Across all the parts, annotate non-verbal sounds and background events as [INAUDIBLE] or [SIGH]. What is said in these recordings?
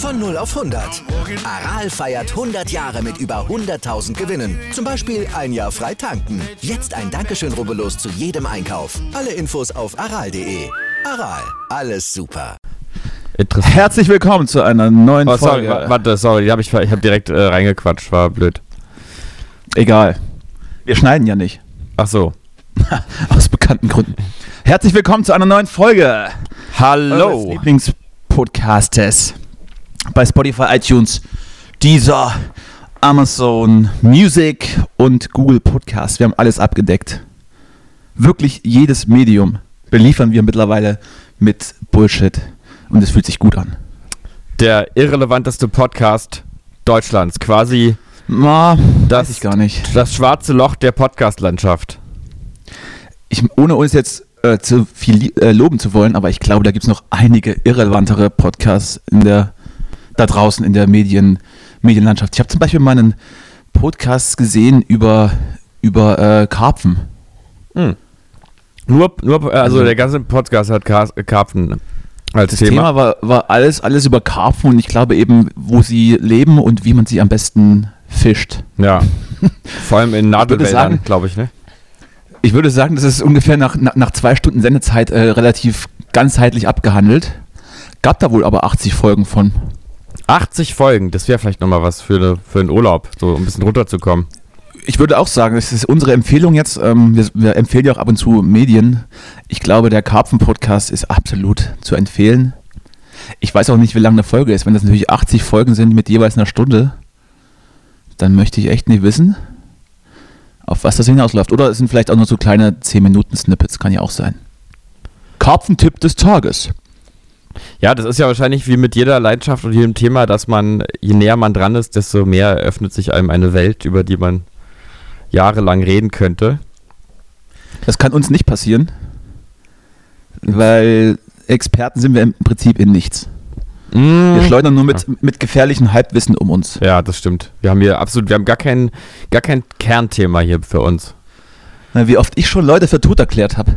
Von 0 auf 100. Aral feiert 100 Jahre mit über 100.000 Gewinnen. Zum Beispiel ein Jahr frei tanken. Jetzt ein Dankeschön, rubbellos zu jedem Einkauf. Alle Infos auf aral.de. Aral, alles super. Herzlich willkommen zu einer neuen Oh, sorry, Folge. wa- warte, sorry, hab ich, ich habe direkt äh, reingequatscht, war blöd. Egal. Wir schneiden ja nicht. Ach so. [LAUGHS] Aus bekannten Gründen. Herzlich willkommen zu einer neuen Folge. Hallo. Lieblingspodcastes. Bei Spotify, iTunes, Deezer, Amazon Music und Google Podcast. Wir haben alles abgedeckt. Wirklich jedes Medium beliefern wir mittlerweile mit Bullshit. Und es fühlt sich gut an. Der irrelevanteste Podcast Deutschlands, quasi Ma, Das- weiß ich gar nicht. das schwarze Loch der Podcast-Landschaft. ich, ohne uns jetzt äh, zu viel äh, loben zu wollen, aber ich glaube, da gibt es noch einige irrelevantere Podcasts in der, da draußen in der Medien, Medienlandschaft. Ich habe zum Beispiel mal einen Podcast gesehen über, über äh, Karpfen. Nur, nur äh, also, Also- der ganze Podcast hat Kar Karpfen als Das Thema. Thema, war, war alles, alles über Karpfen und ich glaube eben, wo sie leben und wie man sie am besten fischt. Ja. [LAUGHS] Vor allem in Nadelwäldern, glaube ich, ne? Ich würde sagen, das ist ungefähr nach, nach, nach zwei Stunden Sendezeit äh, relativ ganzheitlich abgehandelt. Gab da wohl aber 80 Folgen von. 80 Folgen, das wäre vielleicht nochmal was für, eine, für einen Urlaub, so um ein bisschen runterzukommen. Ich würde auch sagen, das ist unsere Empfehlung jetzt. Ähm, wir, wir empfehlen ja auch ab und zu Medien. Ich glaube, der Karpfen-Podcast ist absolut zu empfehlen. Ich weiß auch nicht, wie lange eine Folge ist. Wenn das natürlich 80 Folgen sind mit jeweils einer Stunde, dann möchte ich echt nicht wissen, auf was das hinausläuft. Oder es sind vielleicht auch nur so kleine 10-Minuten-Snippets, kann ja auch sein. Karpfentipp des Tages. Ja, das ist ja wahrscheinlich wie mit jeder Leidenschaft und jedem Thema, dass man, je näher man dran ist, desto mehr eröffnet sich einem eine Welt, über die man jahrelang reden könnte. Das kann uns nicht passieren, weil Experten sind wir im Prinzip in nichts. Wir schleudern nur mit, mit gefährlichem Halbwissen um uns. Ja, das stimmt. Wir haben hier absolut, wir haben gar kein, gar kein Kernthema hier für uns. Na, Wie oft ich schon Leute für tot erklärt habe.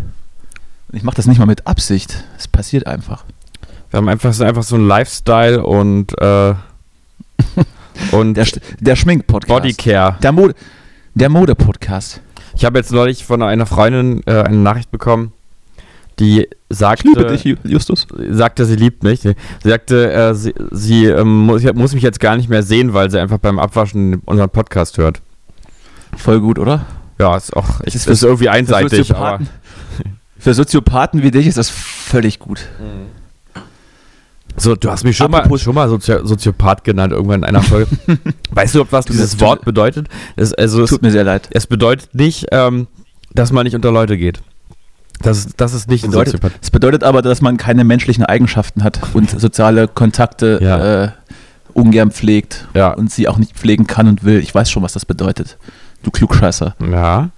Ich mache das nicht mal mit Absicht. Es passiert einfach. Wir haben einfach, so- einfach so ein Lifestyle und, äh, [LAUGHS] und Der, der Schmink-Podcast. Bodycare. Der, Mode, der Mode-Podcast. Ich habe jetzt neulich von einer Freundin äh, eine Nachricht bekommen, die Ich sagte, liebe dich, Ju- Justus. sagte, sie liebt mich. Sie sagte, äh, sie, sie ähm, muss, muss mich jetzt gar nicht mehr sehen, weil sie einfach beim Abwaschen unseren Podcast hört. Voll gut, oder? Ja, ist auch Es ist, ist irgendwie Für einseitig, aber Soziopathen, für Soziopathen wie dich ist das völlig gut. So, du hast mich schon mal, schon mal Sozi Soziopath genannt irgendwann in einer Folge. [LAUGHS] weißt du, was dieses Wort bedeutet? Es, also es, Tut mir sehr leid. es bedeutet nicht, ähm, dass man nicht unter Leute geht. Das, das ist nicht ein Bedeutet, Soziopath. es bedeutet aber, dass man keine menschlichen Eigenschaften hat und soziale Kontakte Ja. äh, ungern pflegt Ja. und sie auch nicht pflegen kann und will. Ich weiß schon, was das bedeutet. Du Klugscheißer. Ja.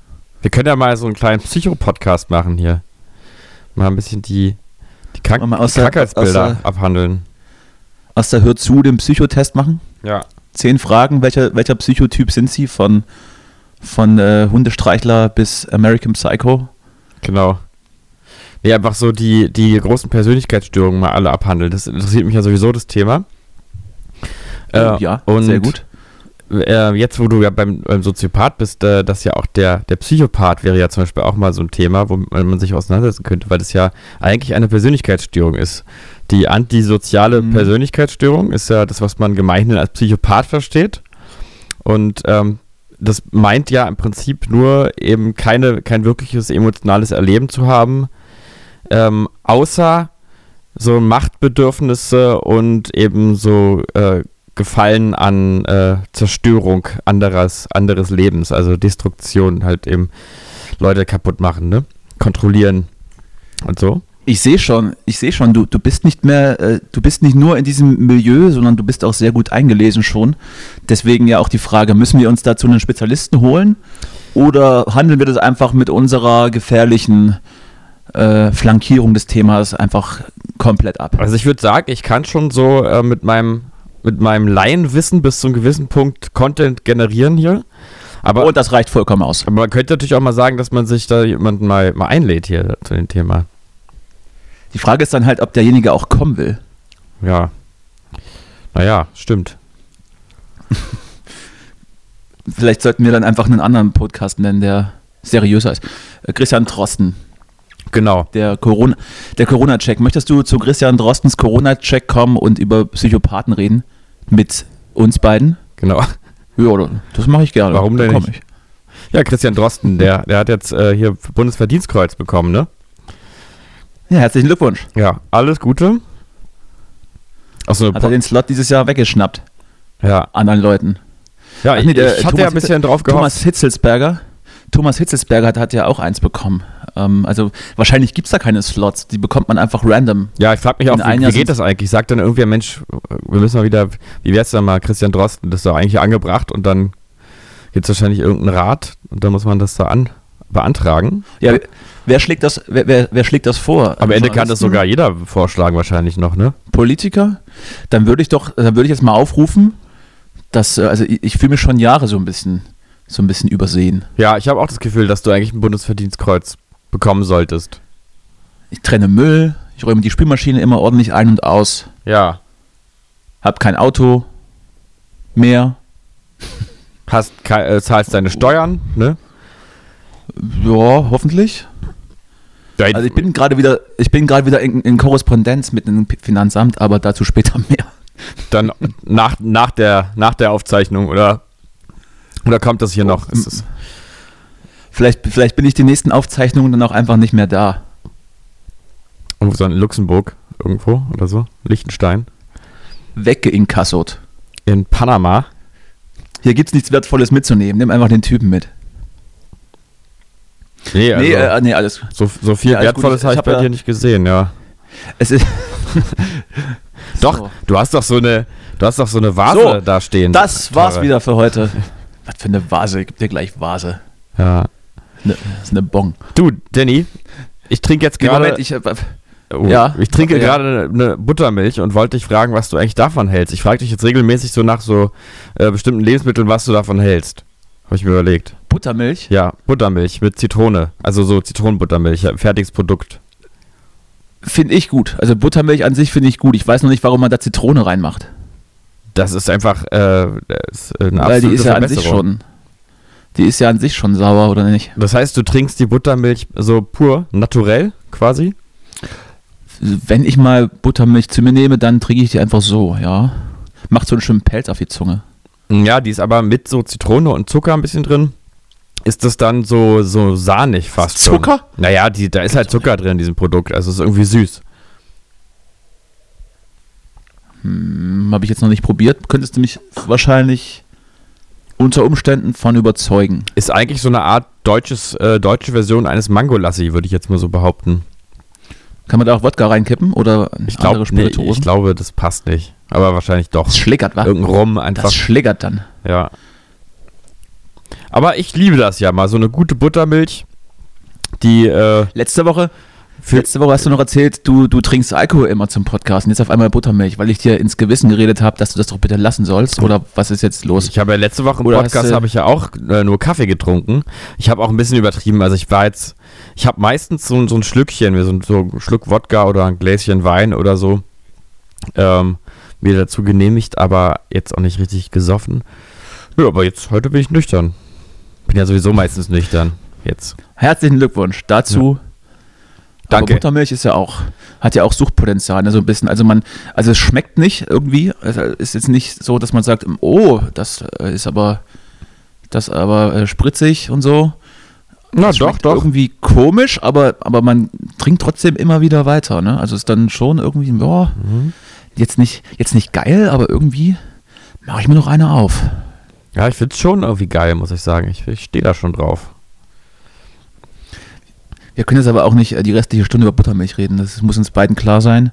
Wir können ja mal so einen kleinen Psycho-Podcast machen hier. Mal ein bisschen die, Mal aus der- Krankheitsbilder aus der- abhandeln. Aus der Hör zu den Psychotest machen. Ja. Zehn Fragen, welcher, welcher Psychotyp sind sie? Von, von äh, Hundestreichler bis American Psycho. Genau. Nee, einfach so die, die großen Persönlichkeitsstörungen mal alle abhandeln. Das interessiert mich ja sowieso das Thema. Oh, ja, und sehr gut. Äh, jetzt, wo du ja beim, beim Soziopath bist, äh, das ja auch der, der Psychopath wäre ja zum Beispiel auch mal so ein Thema, wo man man sich auseinandersetzen könnte, weil das ja eigentlich eine Persönlichkeitsstörung ist. Die antisoziale Mhm. Persönlichkeitsstörung ist ja das, was man gemeinhin als Psychopath versteht. Und ähm, das meint ja im Prinzip nur eben keine, kein wirkliches emotionales Erleben zu haben, ähm, außer so Machtbedürfnisse und eben so äh, Gefallen an äh, Zerstörung anderes, anderes Lebens, also Destruktion, halt eben Leute kaputt machen, ne? Kontrollieren und so. Ich sehe schon, ich sehe schon, du, du bist nicht mehr, äh, du bist nicht nur in diesem Milieu, sondern du bist auch sehr gut eingelesen schon. Deswegen ja auch die Frage, müssen wir uns dazu einen Spezialisten holen oder handeln wir das einfach mit unserer gefährlichen äh, Flankierung des Themas einfach komplett ab? Also ich würde sagen, ich kann schon so äh, mit meinem mit meinem Laienwissen bis zu einem gewissen Punkt Content generieren hier. Aber, Und das reicht vollkommen aus. aber man könnte natürlich auch mal sagen, dass man sich da jemanden mal, mal einlädt hier zu dem Thema. Die Frage ist dann halt, ob derjenige auch kommen will. Ja. Naja, stimmt. [LAUGHS] Vielleicht sollten wir dann einfach einen anderen Podcast nennen, der seriöser ist. Äh, Christian Drosten, Genau. der Corona, der Corona-Check. Möchtest du zu Christian Drostens Corona-Check kommen und über Psychopathen reden? Mit uns beiden? Genau. Ja, das mache ich gerne. Warum denn nicht? Ja, Christian Drosten, der, der hat jetzt äh, hier Bundesverdienstkreuz bekommen, ne? Ich. Ja, herzlichen Glückwunsch. Ja, alles Gute. Achso, Hat er den Slot dieses Jahr weggeschnappt, ja. anderen Leuten. Ja, ich, nee, der ich hatte Thomas ja ein bisschen drauf gehofft. Thomas Hitzelsberger. Thomas Hitzelsberger hat, hat ja auch eins bekommen. Ähm, also wahrscheinlich gibt es da keine Slots, die bekommt man einfach random. Ja, ich frage mich auch, wie, wie geht das eigentlich? Sagt dann irgendwer, Mensch, wir müssen mal wieder, wie wär's denn mal, Christian Drosten, das ist doch eigentlich angebracht und dann gibt es wahrscheinlich irgendeinen Rat und dann muss man das da an, beantragen. Ja, wer schlägt das, wer, wer, wer schlägt das vor? Am Ende kann das sogar jeder vorschlagen wahrscheinlich noch, ne? Politiker, dann würde ich doch, dann würde ich jetzt mal aufrufen, dass, äh, also ich, ich fühle mich schon Jahre so ein bisschen, so ein bisschen übersehen. Ja, ich habe auch das Gefühl, dass du eigentlich ein Bundesverdienstkreuz bekommen solltest. Ich trenne Müll, ich räume die Spülmaschine immer ordentlich ein und aus, Ja. hab kein Auto mehr. Hast, äh, zahlst deine Steuern, ne? Ja, hoffentlich. Also ich bin gerade wieder, ich bin gerade wieder in, in Korrespondenz mit dem Finanzamt, aber dazu später [LAUGHS] mehr. dann nach, nach, der, nach der Aufzeichnung oder, oder kommt das hier noch? Ist es, Vielleicht, vielleicht bin ich die nächsten Aufzeichnungen dann auch einfach nicht mehr da. irgendwo so in Luxemburg irgendwo oder so? Liechtenstein? Weggeinkassot. In Panama? Hier gibt's nichts Wertvolles mitzunehmen. Nimm einfach den Typen mit. Nee, also nee, äh, nee, alles. so, so viel gut. Wertvolles Ich- habe ich ich hab bei ja- dir nicht gesehen, ja. Es ist. [LAUGHS] Doch, So. du hast doch so eine, du hast doch so eine Vase So, da stehen. Das war's Teure. wieder für heute. Was für eine Vase? Ich geb dir gleich Vase. Ja. Ne, das ist eine Bon. Du, Danny, ich trinke jetzt gerade. Moment, ich, äh, Oh, Ja. Ich trinke Ja. gerade eine Buttermilch und wollte dich fragen, was du eigentlich davon hältst. Ich frage dich jetzt regelmäßig so nach so äh, bestimmten Lebensmitteln, was du davon hältst. Habe ich mir überlegt. Buttermilch. Ja, Buttermilch mit Zitrone. Also so Zitronenbuttermilch, ja, fertiges Produkt. Finde ich gut. Also Buttermilch an sich finde ich gut. Ich weiß noch nicht, warum man da Zitrone reinmacht. Das ist einfach äh, das ist eine Weil die ist ja an sich schon. Die ist ja an sich schon sauer, oder nicht? Das heißt, du trinkst die Buttermilch so pur, naturell quasi? Wenn ich mal Buttermilch zu mir nehme, dann trinke ich die einfach so, ja. Macht so einen schönen Pelz auf die Zunge. Ja, die ist aber mit so Zitrone und Zucker ein bisschen drin. Ist das dann so, so sahnig fast schon? Zucker? Naja, die, da ist halt Zucker drin in diesem Produkt. Also es ist irgendwie süß. Hm, Habe ich jetzt noch nicht probiert. Könntest du mich wahrscheinlich unter Umständen von überzeugen. Ist eigentlich so eine Art deutsches, äh, deutsche Version eines Mangolassi, würde ich jetzt mal so behaupten. Kann man da auch Wodka reinkippen oder Ich, glaub, andere nee, Spirituosen? ich glaube, das passt nicht. Aber wahrscheinlich doch. das schlägert, wa? Irgendein Rum einfach. Das schlägert dann. Ja. Aber ich liebe das ja mal. So eine gute Buttermilch, die äh, Letzte Woche, für, letzte Woche hast du noch erzählt, du, du trinkst Alkohol immer zum Podcast und jetzt auf einmal Buttermilch, weil ich dir ins Gewissen geredet habe, dass du das doch bitte lassen sollst. Oder was ist jetzt los? Ich habe ja letzte Woche im Oder Podcast habe ich ja auch äh, nur Kaffee getrunken. Ich habe auch ein bisschen übertrieben. Also ich war jetzt, ich habe meistens so, so ein Schlückchen, so, ein- so ein Schluck Wodka oder ein Gläschen Wein oder so ähm, mir dazu genehmigt, aber jetzt auch nicht richtig gesoffen. Ja, aber jetzt heute bin ich nüchtern. Bin ja sowieso meistens nüchtern. Jetzt. Herzlichen Glückwunsch dazu. Aber Danke. Buttermilch ist ja auch, hat ja auch Suchtpotenzial, ne, so ein bisschen. Also man, also es schmeckt nicht irgendwie. Also ist jetzt nicht so, dass man sagt, oh, das äh, ist aber, das aber äh, spritzig und so. Na Es schmeckt Irgendwie komisch, aber, aber man trinkt trotzdem immer wieder weiter, ne? Also es ist dann schon irgendwie, boah, Mhm. jetzt nicht, jetzt nicht geil, aber irgendwie mache ich mir noch eine auf. Ja, ich finde es schon irgendwie geil, muss ich sagen. Ich, ich stehe da schon drauf. Wir können jetzt aber auch nicht äh, die restliche Stunde über Buttermilch reden. Das muss uns beiden klar sein.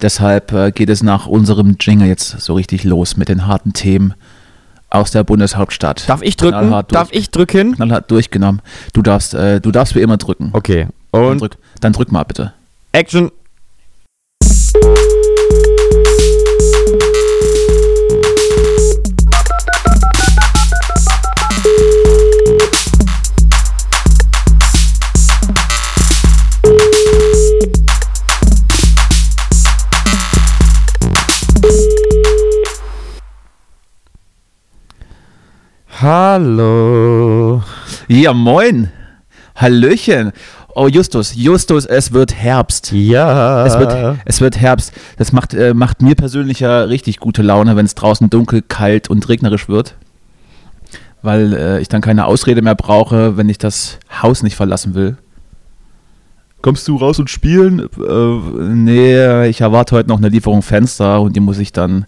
Deshalb äh, geht es nach unserem Jingle jetzt so richtig los mit den harten Themen aus der Bundeshauptstadt. Darf ich drücken? Knallhart Darf durch- ich drücken? Knallhart durchgenommen. Du darfst, äh, du darfst wie immer drücken. Okay. Dann Und drück, dann drück mal bitte. Action. Hallo. Ja, moin. Hallöchen. Oh, Justus, Justus, es wird Herbst. Ja. Es wird, es wird Herbst. Das macht, äh, macht mir persönlich ja richtig gute Laune, wenn es draußen dunkel, kalt und regnerisch wird. Weil äh, ich dann keine Ausrede mehr brauche, wenn ich das Haus nicht verlassen will. Kommst du raus und spielen? Äh, nee, ich erwarte heute noch eine Lieferung Fenster und die muss ich dann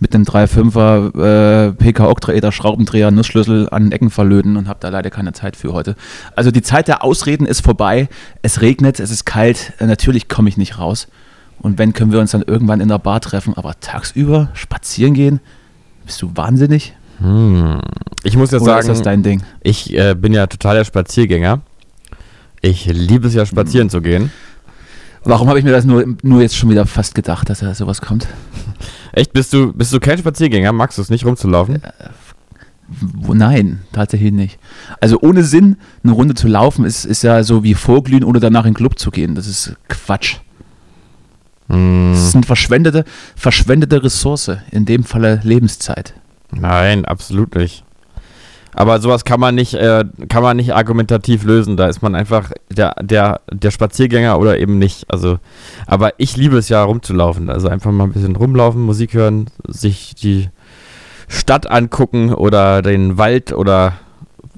mit einem 3.5er äh, PK Octaeder Schraubendreher Nussschlüssel an den Ecken verlöten und habe da leider keine Zeit für heute. Also die Zeit der Ausreden ist vorbei. Es regnet, es ist kalt. Äh, natürlich komme ich nicht raus. Und wenn, können wir uns dann irgendwann in der Bar treffen. Aber tagsüber spazieren gehen? Bist du wahnsinnig? Hm. Ich muss jetzt Oder sagen, ist das dein Ding? ich äh, bin ja totaler Spaziergänger. Ich liebe es ja, spazieren zu gehen. Warum habe ich mir das nur, nur jetzt schon wieder fast gedacht, dass da sowas kommt? [LAUGHS] Echt, bist du, bist du kein Spaziergänger? Magst du es nicht rumzulaufen? Wo, nein, tatsächlich nicht. Also ohne Sinn, eine Runde zu laufen, ist, ist ja so wie vorglühen, ohne danach in den Club zu gehen. Das ist Quatsch. Hm, Das ist eine verschwendete, verschwendete Ressource, in dem Falle Lebenszeit. nein, absolut nicht. Aber sowas kann man nicht, äh, kann man nicht argumentativ lösen. Da ist man einfach der, der, der Spaziergänger oder eben nicht. Also, aber ich liebe es ja rumzulaufen. Also einfach mal ein bisschen rumlaufen, Musik hören, sich die Stadt angucken oder den Wald oder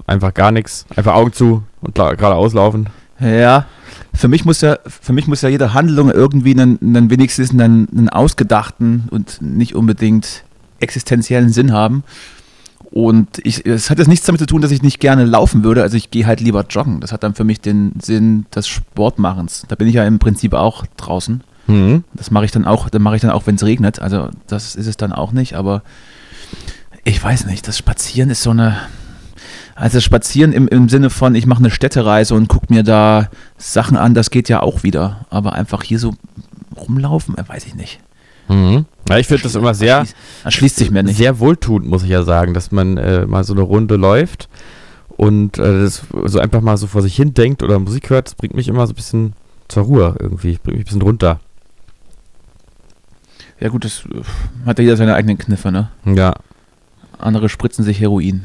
einfach gar nichts. Einfach Augen zu und geradeaus laufen. Ja, für mich muss ja, für mich muss ja jede Handlung irgendwie einen, einen wenigstens einen, einen ausgedachten und nicht unbedingt existenziellen Sinn haben. Und ich, es hat jetzt nichts damit zu tun, dass ich nicht gerne laufen würde. Also ich gehe halt lieber joggen. Das hat dann für mich den Sinn des Sportmachens. Da bin ich ja im Prinzip auch draußen. Mhm. Das mache ich dann auch, dann mache ich dann auch, wenn es regnet. Also das ist es dann auch nicht, aber ich weiß nicht, das Spazieren ist so eine. Also Spazieren im, im Sinne von, ich mache eine Städtereise und gucke mir da Sachen an, das geht ja auch wieder. Aber einfach hier so rumlaufen, weiß ich nicht. Mhm. Ja, ich finde das immer sehr, Erschließt, sich mir nicht. sehr wohltuend, muss ich ja sagen, dass man äh, mal so eine Runde läuft und äh, das so einfach mal so vor sich hin denkt oder Musik hört. Das bringt mich immer so ein bisschen zur Ruhe irgendwie, bringt mich ein bisschen runter. Ja gut, das äh, hat ja jeder seine eigenen Kniffe, ne? Ja. Andere spritzen sich Heroin.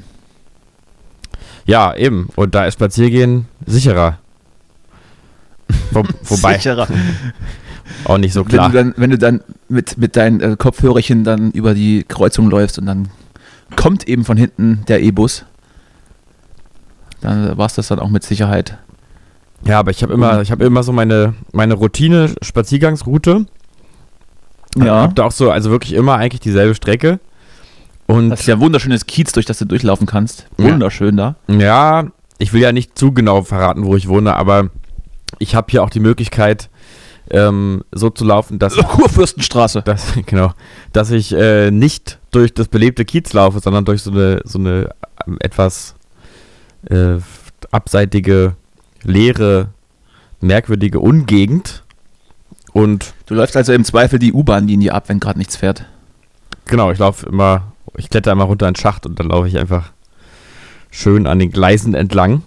Ja, eben. Und da ist Spaziergehen sicherer. Wo, [LAUGHS] wobei, Sicherer. Auch nicht so Wenn klar. du dann, wenn du dann mit, mit deinen äh, Kopfhörerchen dann über die Kreuzung läufst und dann kommt eben von hinten der E-Bus, dann war es das dann auch mit Sicherheit. Ja, aber ich habe immer, ich habe immer so meine, meine Routine Spaziergangsroute. Ja. Hab da auch so, also wirklich immer eigentlich dieselbe Strecke. Und Das ist ja ein wunderschönes Kiez, durch das du durchlaufen kannst. Ja. Wunderschön da. Ja, ich will ja nicht zu genau verraten, wo ich wohne, aber ich habe hier auch die Möglichkeit, ähm, so zu laufen, dass, [LAUGHS] Kurfürstenstraße. dass, genau, dass ich äh, nicht durch das belebte Kiez laufe, sondern durch so eine, so eine ähm, etwas äh, abseitige, leere, merkwürdige Ungegend. Und Du läufst also im Zweifel die U-Bahn-Linie ab, wenn gerade nichts fährt. genau, ich laufe immer, ich kletter immer runter in den Schacht und dann laufe ich einfach schön an den Gleisen entlang.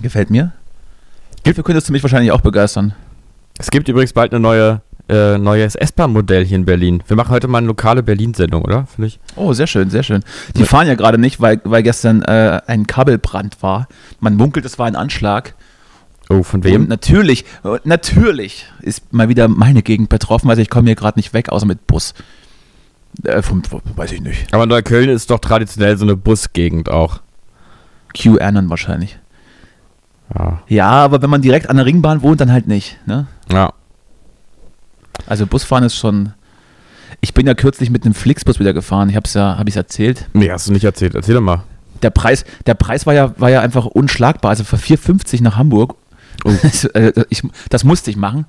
Gefällt mir. Dafür könntest du mich wahrscheinlich auch begeistern. Es gibt übrigens bald eine neue, äh, neues S-Bahn-Modell hier in Berlin. Wir machen heute mal eine lokale Berlin-Sendung, oder? Finde ich. Oh, sehr schön, sehr schön. Die fahren ja gerade nicht, weil, weil gestern äh, ein Kabelbrand war. Man munkelt, es war ein Anschlag. Oh, von Und wem? natürlich, äh, natürlich ist mal wieder meine Gegend betroffen, also ich komme hier gerade nicht weg, außer mit Bus. Äh, vom- weiß ich nicht. Aber Neukölln ist doch traditionell so eine Busgegend auch. QAnon wahrscheinlich. Ja. Ja, aber wenn man direkt an der Ringbahn wohnt, dann halt nicht. Ne? Ja. Also Busfahren ist schon. Ich bin ja kürzlich mit einem Flixbus wieder gefahren. Ich habe es ja, habe ich erzählt. Nee, hast du nicht erzählt. Erzähl doch mal. Der Preis, der Preis war ja, war ja einfach unschlagbar. Also für 4,50 nach Hamburg. Oh. [LAUGHS] Äh, ich, das musste ich machen.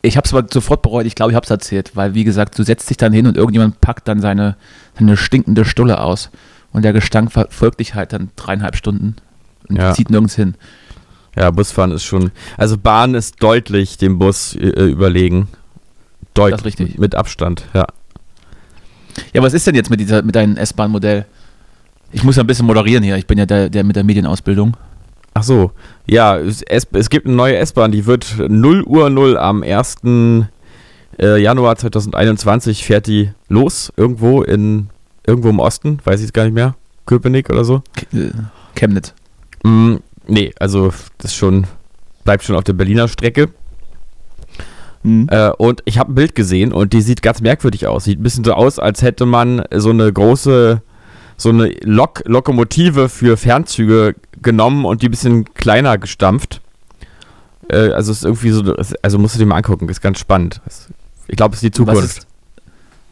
Ich habe es aber sofort bereut. Ich glaube, ich habe es erzählt, weil wie gesagt, du setzt dich dann hin und irgendjemand packt dann seine, seine stinkende Stulle aus und der Gestank verfolgt dich halt dann dreieinhalb Stunden und Ja. zieht nirgends hin. Ja, Busfahren ist schon. Also Bahn ist deutlich dem Bus äh, überlegen. Deutlich. Das ist richtig. Mit Abstand, ja. Ja, was ist denn jetzt mit dieser, mit deinem S-Bahn-Modell? Ich muss ja ein bisschen moderieren hier. Ich bin ja der, der mit der Medienausbildung. Ach so. Ja, es, es es gibt eine neue S-Bahn, die wird 0 Uhr 0 am 1. Äh, Januar 2021 fährt die los. Irgendwo in irgendwo im Osten, weiß ich jetzt gar nicht mehr. Köpenick oder so. Äh, Chemnitz. Mm, nee, also das schon, bleibt schon auf der Berliner Strecke. Hm. Äh, und ich habe ein Bild gesehen und die sieht ganz merkwürdig aus. Sieht ein bisschen so aus, als hätte man so eine große, so eine Lok Lokomotive für Fernzüge genommen und die ein bisschen kleiner gestampft. Äh, also ist irgendwie so, also musst du dir mal angucken, ist ganz spannend. Ich glaube, es ist die Zukunft.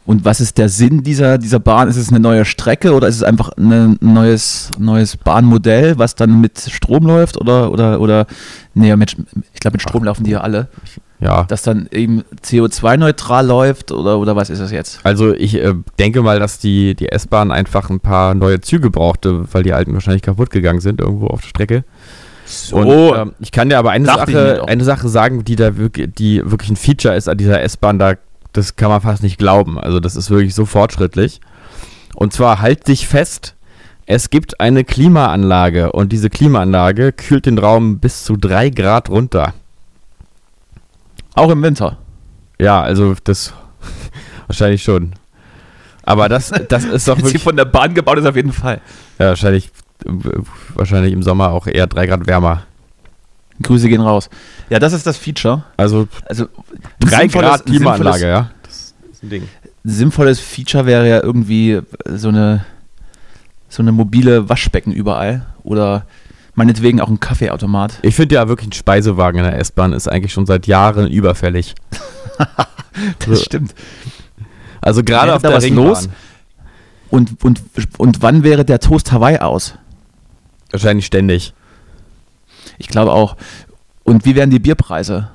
Und was ist der Sinn dieser, dieser Bahn? Ist es eine neue Strecke oder ist es einfach ein neues, neues Bahnmodell, was dann mit Strom läuft? Oder, oder, oder nee, mit, ich glaube, mit Strom laufen die ja alle. ja. Das dann eben CO2-neutral läuft oder, oder was ist das jetzt? Also ich äh, denke mal, dass die, die S-Bahn einfach ein paar neue Züge brauchte, weil die alten wahrscheinlich kaputt gegangen sind irgendwo auf der Strecke. So. Und ähm, ich kann dir aber eine Sache, eine Sache sagen, die da wirklich, die wirklich ein Feature ist an dieser S-Bahn, da, das kann man fast nicht glauben. Also das ist wirklich so fortschrittlich. Und zwar halt dich fest, es gibt eine Klimaanlage und diese Klimaanlage kühlt den Raum bis zu drei Grad runter. Auch im Winter. Ja, also das [LAUGHS] wahrscheinlich schon. Aber das, das ist doch [LAUGHS] wirklich, von der Bahn gebaut ist, auf jeden Fall. ja, wahrscheinlich, wahrscheinlich im Sommer auch eher drei Grad wärmer. Grüße gehen raus. Ja, das ist das Feature. Also Also drei sinnvolles- Grad Klimaanlage, ja. Das ist ein Ding. sinnvolles Feature wäre ja irgendwie so eine, so eine mobile Waschbecken überall oder meinetwegen auch ein Kaffeeautomat. Ich finde ja wirklich ein Speisewagen in der S-Bahn ist eigentlich schon seit Jahren überfällig. [LAUGHS] Das stimmt. Also gerade auf da der was Ringbahn. los? Und, und, und wann wäre der Toast Hawaii aus? Wahrscheinlich ständig. Ich glaube auch. Und wie wären die Bierpreise?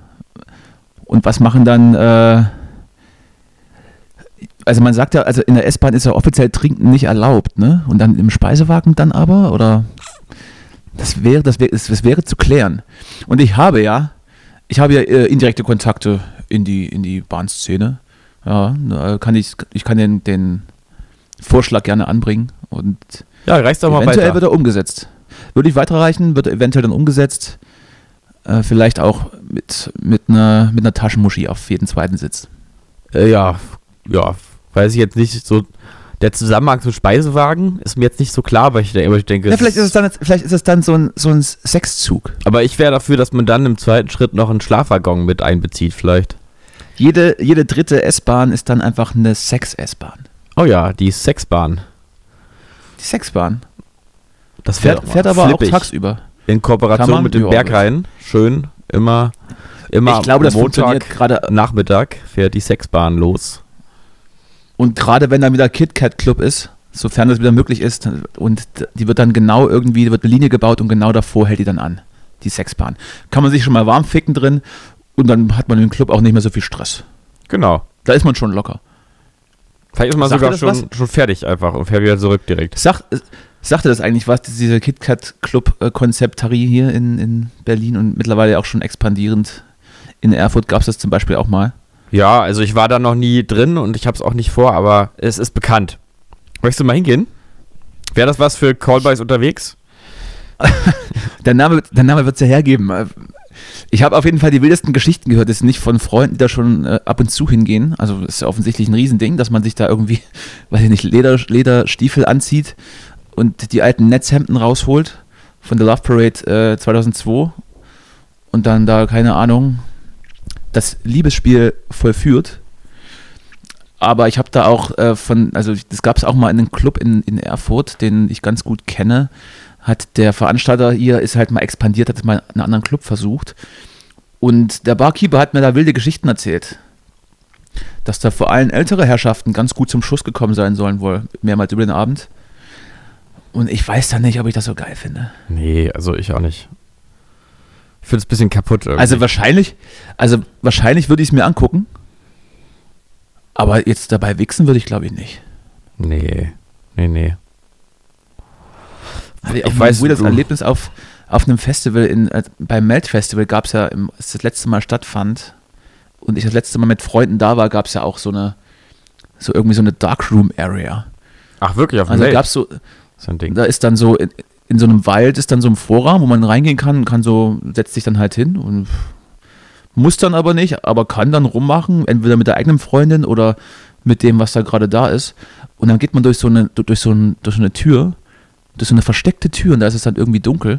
Und was machen dann, äh, also man sagt ja, also in der S-Bahn ist ja offiziell Trinken nicht erlaubt, ne? Und dann im Speisewagen dann aber? Oder? Das wäre, das wäre, das wäre zu klären. Und ich habe ja, ich habe ja äh, indirekte Kontakte in die, in die Bahnszene. Ja, kann ich, ich kann den, den Vorschlag gerne anbringen und Ja, reichst doch mal eventuell weiter. wird er umgesetzt. Würde ich weiterreichen, wird eventuell dann umgesetzt. Äh, vielleicht auch mit, mit, einer, mit einer Taschenmuschi auf jeden zweiten Sitz. Äh, ja, ja, weiß ich jetzt nicht so. Der Zusammenhang zum Speisewagen ist mir jetzt nicht so klar, weil ich, aber ich denke, Ja, vielleicht, ist es dann, vielleicht ist es dann so ein, so ein Sechszug. aber ich wäre dafür, dass man dann im zweiten Schritt noch einen Schlafwaggon mit einbezieht, vielleicht. Jede, jede dritte S-Bahn ist dann einfach eine Sex-S-Bahn. Oh ja, die Sexbahn. Die Sexbahn. Das Fährt, fährt aber flippig. auch tagsüber. In Kooperation mit dem Berghain. Schön, immer, immer Ich glaube, das Montag, gerade. Nachmittag fährt die Sexbahn los. Und gerade wenn dann wieder KitKat Club ist, sofern das wieder möglich ist, und die wird dann genau irgendwie, wird eine Linie gebaut und genau davor hält die dann an. Die Sexbahn. Kann man sich schon mal warm ficken drin und dann hat man im Club auch nicht mehr so viel Stress. Genau. Da ist man schon locker. Vielleicht ist man Sagt sogar schon, schon fertig einfach und fährt wieder zurück direkt. Sagt, sagte das eigentlich was, diese KitKat Club äh, hier in, in Berlin und mittlerweile auch schon expandierend in Erfurt gab es das zum Beispiel auch mal. Ja, also ich war da noch nie drin und ich habe es auch nicht vor, aber es ist bekannt. Möchtest du mal hingehen? Wäre das was für Callboys unterwegs? Der [LAUGHS] Name, der Name wird es ja hergeben. Ich habe auf jeden Fall die wildesten Geschichten gehört. Das ist nicht von Freunden, die da schon äh, ab und zu hingehen. Also das ist ja offensichtlich ein Riesending, dass man sich da irgendwie, [LAUGHS] weiß ich nicht, Leder, Lederstiefel anzieht und die alten Netzhemden rausholt von der Love Parade äh, 2002 und dann da, keine Ahnung, das Liebesspiel vollführt. Aber ich habe da auch äh, von, also das gab es auch mal in einem Club in, in Erfurt, den ich ganz gut kenne, hat der Veranstalter hier, ist halt mal expandiert, hat mal einen anderen Club versucht. Und der Barkeeper hat mir da wilde Geschichten erzählt. Dass da vor allem ältere Herrschaften ganz gut zum Schuss gekommen sein sollen, wohl mehrmals über den Abend. Und ich weiß dann nicht, ob ich das so geil finde. Nee, also ich auch nicht. Ich finde es ein bisschen kaputt. Irgendwie. Also wahrscheinlich, also wahrscheinlich würde ich es mir angucken. Aber jetzt dabei wichsen würde ich glaube ich nicht. Nee, nee, nee. Also Ich ich weiß, das Erlebnis auf, auf einem Festival, in, äh, beim Melt Festival gab es ja, im, als das letzte Mal stattfand und ich das letzte Mal mit Freunden da war, gab es ja auch so eine, so irgendwie so eine Darkroom Area. Ach, wirklich, auf dem Also gab es so, so Ding. da ist dann so, in, in so einem Wald ist dann so ein Vorraum, wo man reingehen kann und kann so, setzt sich dann halt hin und muss dann aber nicht, aber kann dann rummachen, entweder mit der eigenen Freundin oder mit dem, was da gerade da ist. Und dann geht man durch so eine, durch so, ein, durch so eine Tür, durch so eine versteckte Tür und da ist es dann irgendwie dunkel.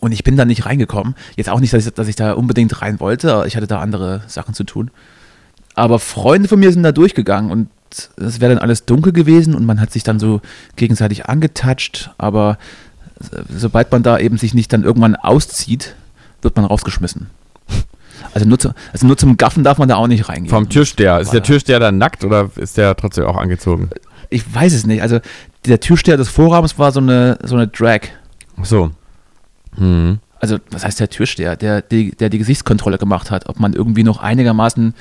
Und ich bin da nicht reingekommen. Jetzt auch nicht, dass ich, dass ich da unbedingt rein wollte, ich hatte da andere Sachen zu tun. Aber Freunde von mir sind da durchgegangen und es wäre dann alles dunkel gewesen und man hat sich dann so gegenseitig angetatscht, aber sobald man da eben sich nicht dann irgendwann auszieht, wird man rausgeschmissen. Also nur, zu, also nur zum Gaffen darf man da auch nicht reingehen. Vom Türsteher. Ist der Türsteher dann nackt oder ist der trotzdem auch angezogen? Ich weiß es nicht. Also der Türsteher des Vorrahmens war so eine, so eine Drag. Ach so. Hm. Also was heißt der Türsteher? Der, die, der die Gesichtskontrolle gemacht hat, ob man irgendwie noch einigermaßen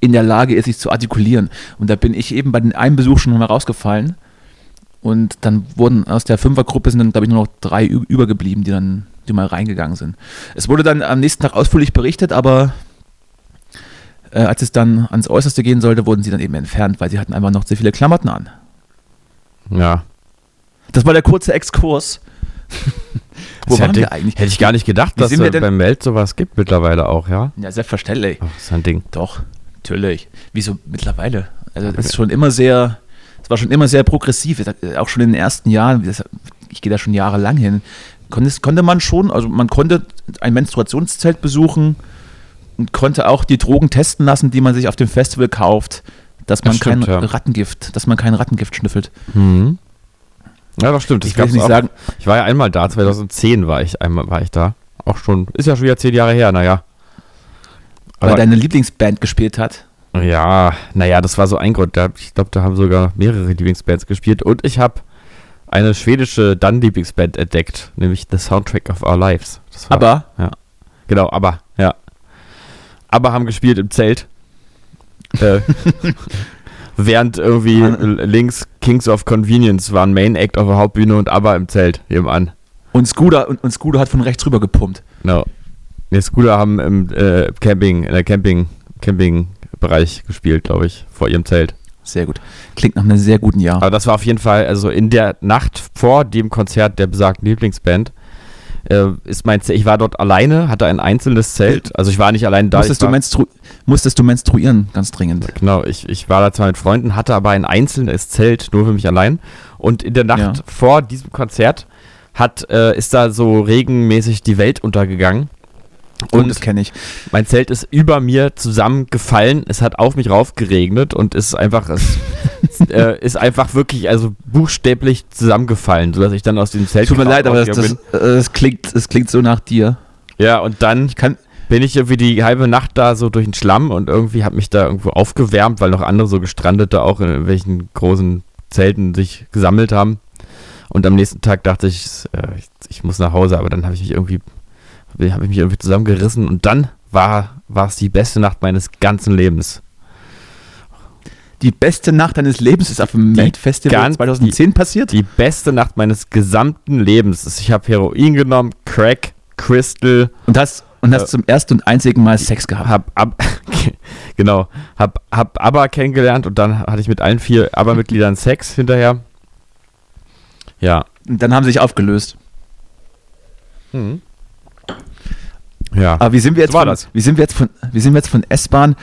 in der Lage ist, sich zu artikulieren. Und da bin ich eben bei den einen Besuch schon mal rausgefallen. Und dann wurden aus der Fünfergruppe sind dann, glaube ich, nur noch drei übergeblieben, die dann, die mal reingegangen sind. Es wurde dann am nächsten Tag ausführlich berichtet, aber äh, als es dann ans Äußerste gehen sollte, wurden sie dann eben entfernt, weil sie hatten einfach noch zu viele Klamotten an. Ja. Das war der kurze Exkurs. [LAUGHS] Wo waren hätte, wir eigentlich? Hätte ich gar nicht gedacht, Wie dass es beim Meld sowas gibt mittlerweile auch, ja? Ja, selbstverständlich. Ach, ist ein Ding. Doch, natürlich. Wieso mittlerweile? Also das ist schon immer sehr, es war schon immer sehr progressiv. Äh, Auch schon in den ersten Jahren, das- ich gehe da schon jahrelang hin, konnte, konnte man schon, also man konnte ein Menstruationszelt besuchen und konnte auch die Drogen testen lassen, die man sich auf dem Festival kauft, dass Das man stimmt, kein ja. Rattengift, dass man kein Rattengift schnüffelt. Mhm. Ja, das stimmt. Das Ich nicht auch. sagen, Ich war ja einmal da, 2010 war ich einmal war ich da. Auch schon, ist ja schon wieder zehn Jahre her, naja. Weil Aber- deine Lieblingsband gespielt hat. Ja, naja, das war so ein Grund. Ich glaube, da haben sogar mehrere Lieblingsbands gespielt. Und ich habe eine schwedische dann-Lieblingsband entdeckt, nämlich The Soundtrack of Our Lives. War, Aber Genau, aber, ja. Aber haben gespielt im Zelt. äh, [LAUGHS] während irgendwie Mann. links Kings of Convenience waren Main Act auf der Hauptbühne und aber im Zelt nebenan. und Scooter, und, und Scooter hat von rechts rüber gepumpt. Genau. Die Scooter haben im äh, Camping, in der Camping, Campingbereich gespielt, glaube ich, vor ihrem Zelt. Sehr gut. Klingt nach einem sehr guten Jahr. Aber das war auf jeden Fall, also in der Nacht vor dem Konzert der besagten Lieblingsband, äh, ist mein Zelt, ich war dort alleine, hatte ein einzelnes Zelt. Also ich war nicht allein da. musstest, ich du war, menstru musstest du menstruieren, ganz dringend. Genau, ich, ich war da zwar mit Freunden, hatte aber ein einzelnes Zelt, nur für mich allein. Und in der Nacht Ja. vor diesem Konzert hat, äh, ist da so regenmäßig die Welt untergegangen. Und Und das kenne ich. mein Zelt ist über mir zusammengefallen. Es hat auf mich rauf geregnet und ist einfach, es [LAUGHS] äh, ist einfach wirklich, also buchstäblich zusammengefallen, sodass ich dann aus dem Zelt Tut mir leid, aber das, rausgegangen das, äh, das, klingt, das klingt so nach dir. Ja, und dann Ich kann, bin ich irgendwie die halbe Nacht da so durch den Schlamm und irgendwie hat mich da irgendwo aufgewärmt, weil noch andere so Gestrandete auch in irgendwelchen großen Zelten sich gesammelt haben. Und am nächsten Tag dachte ich, äh, ich, ich muss nach Hause, aber dann habe ich mich irgendwie, habe ich mich irgendwie zusammengerissen und dann war, es die beste Nacht meines ganzen Lebens. die beste Nacht deines Lebens ist auf dem Die Made Festival ganz- 2010 passiert. Die beste Nacht meines gesamten Lebens. Ich habe Heroin genommen, Crack, Crystal, und hast, und hast Äh, zum ersten und einzigen Mal Sex gehabt. hab ab, [LAUGHS] genau, hab, hab ABBA kennengelernt und dann hatte ich mit allen vier ABBA-Mitgliedern Sex hinterher. Ja. Und dann haben sie sich aufgelöst. Ja. Aber wie sind wir jetzt So von, das. Wie sind wir jetzt von, wie sind wir jetzt von S-Bahn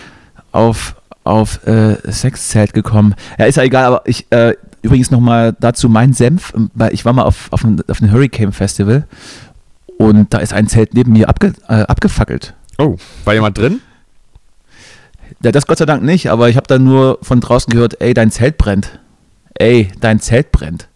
auf, auf äh, Sexzelt gekommen? Ja, ist ja egal, aber ich, äh, übrigens nochmal dazu mein Senf, weil ich war mal auf, auf, einem, auf einem Hurricane Festival und da ist ein Zelt neben mir abge, äh, abgefackelt. Oh, war jemand drin? Ja, das Gott sei Dank nicht, aber ich habe dann nur von draußen gehört, ey, dein Zelt brennt. Ey, dein Zelt brennt.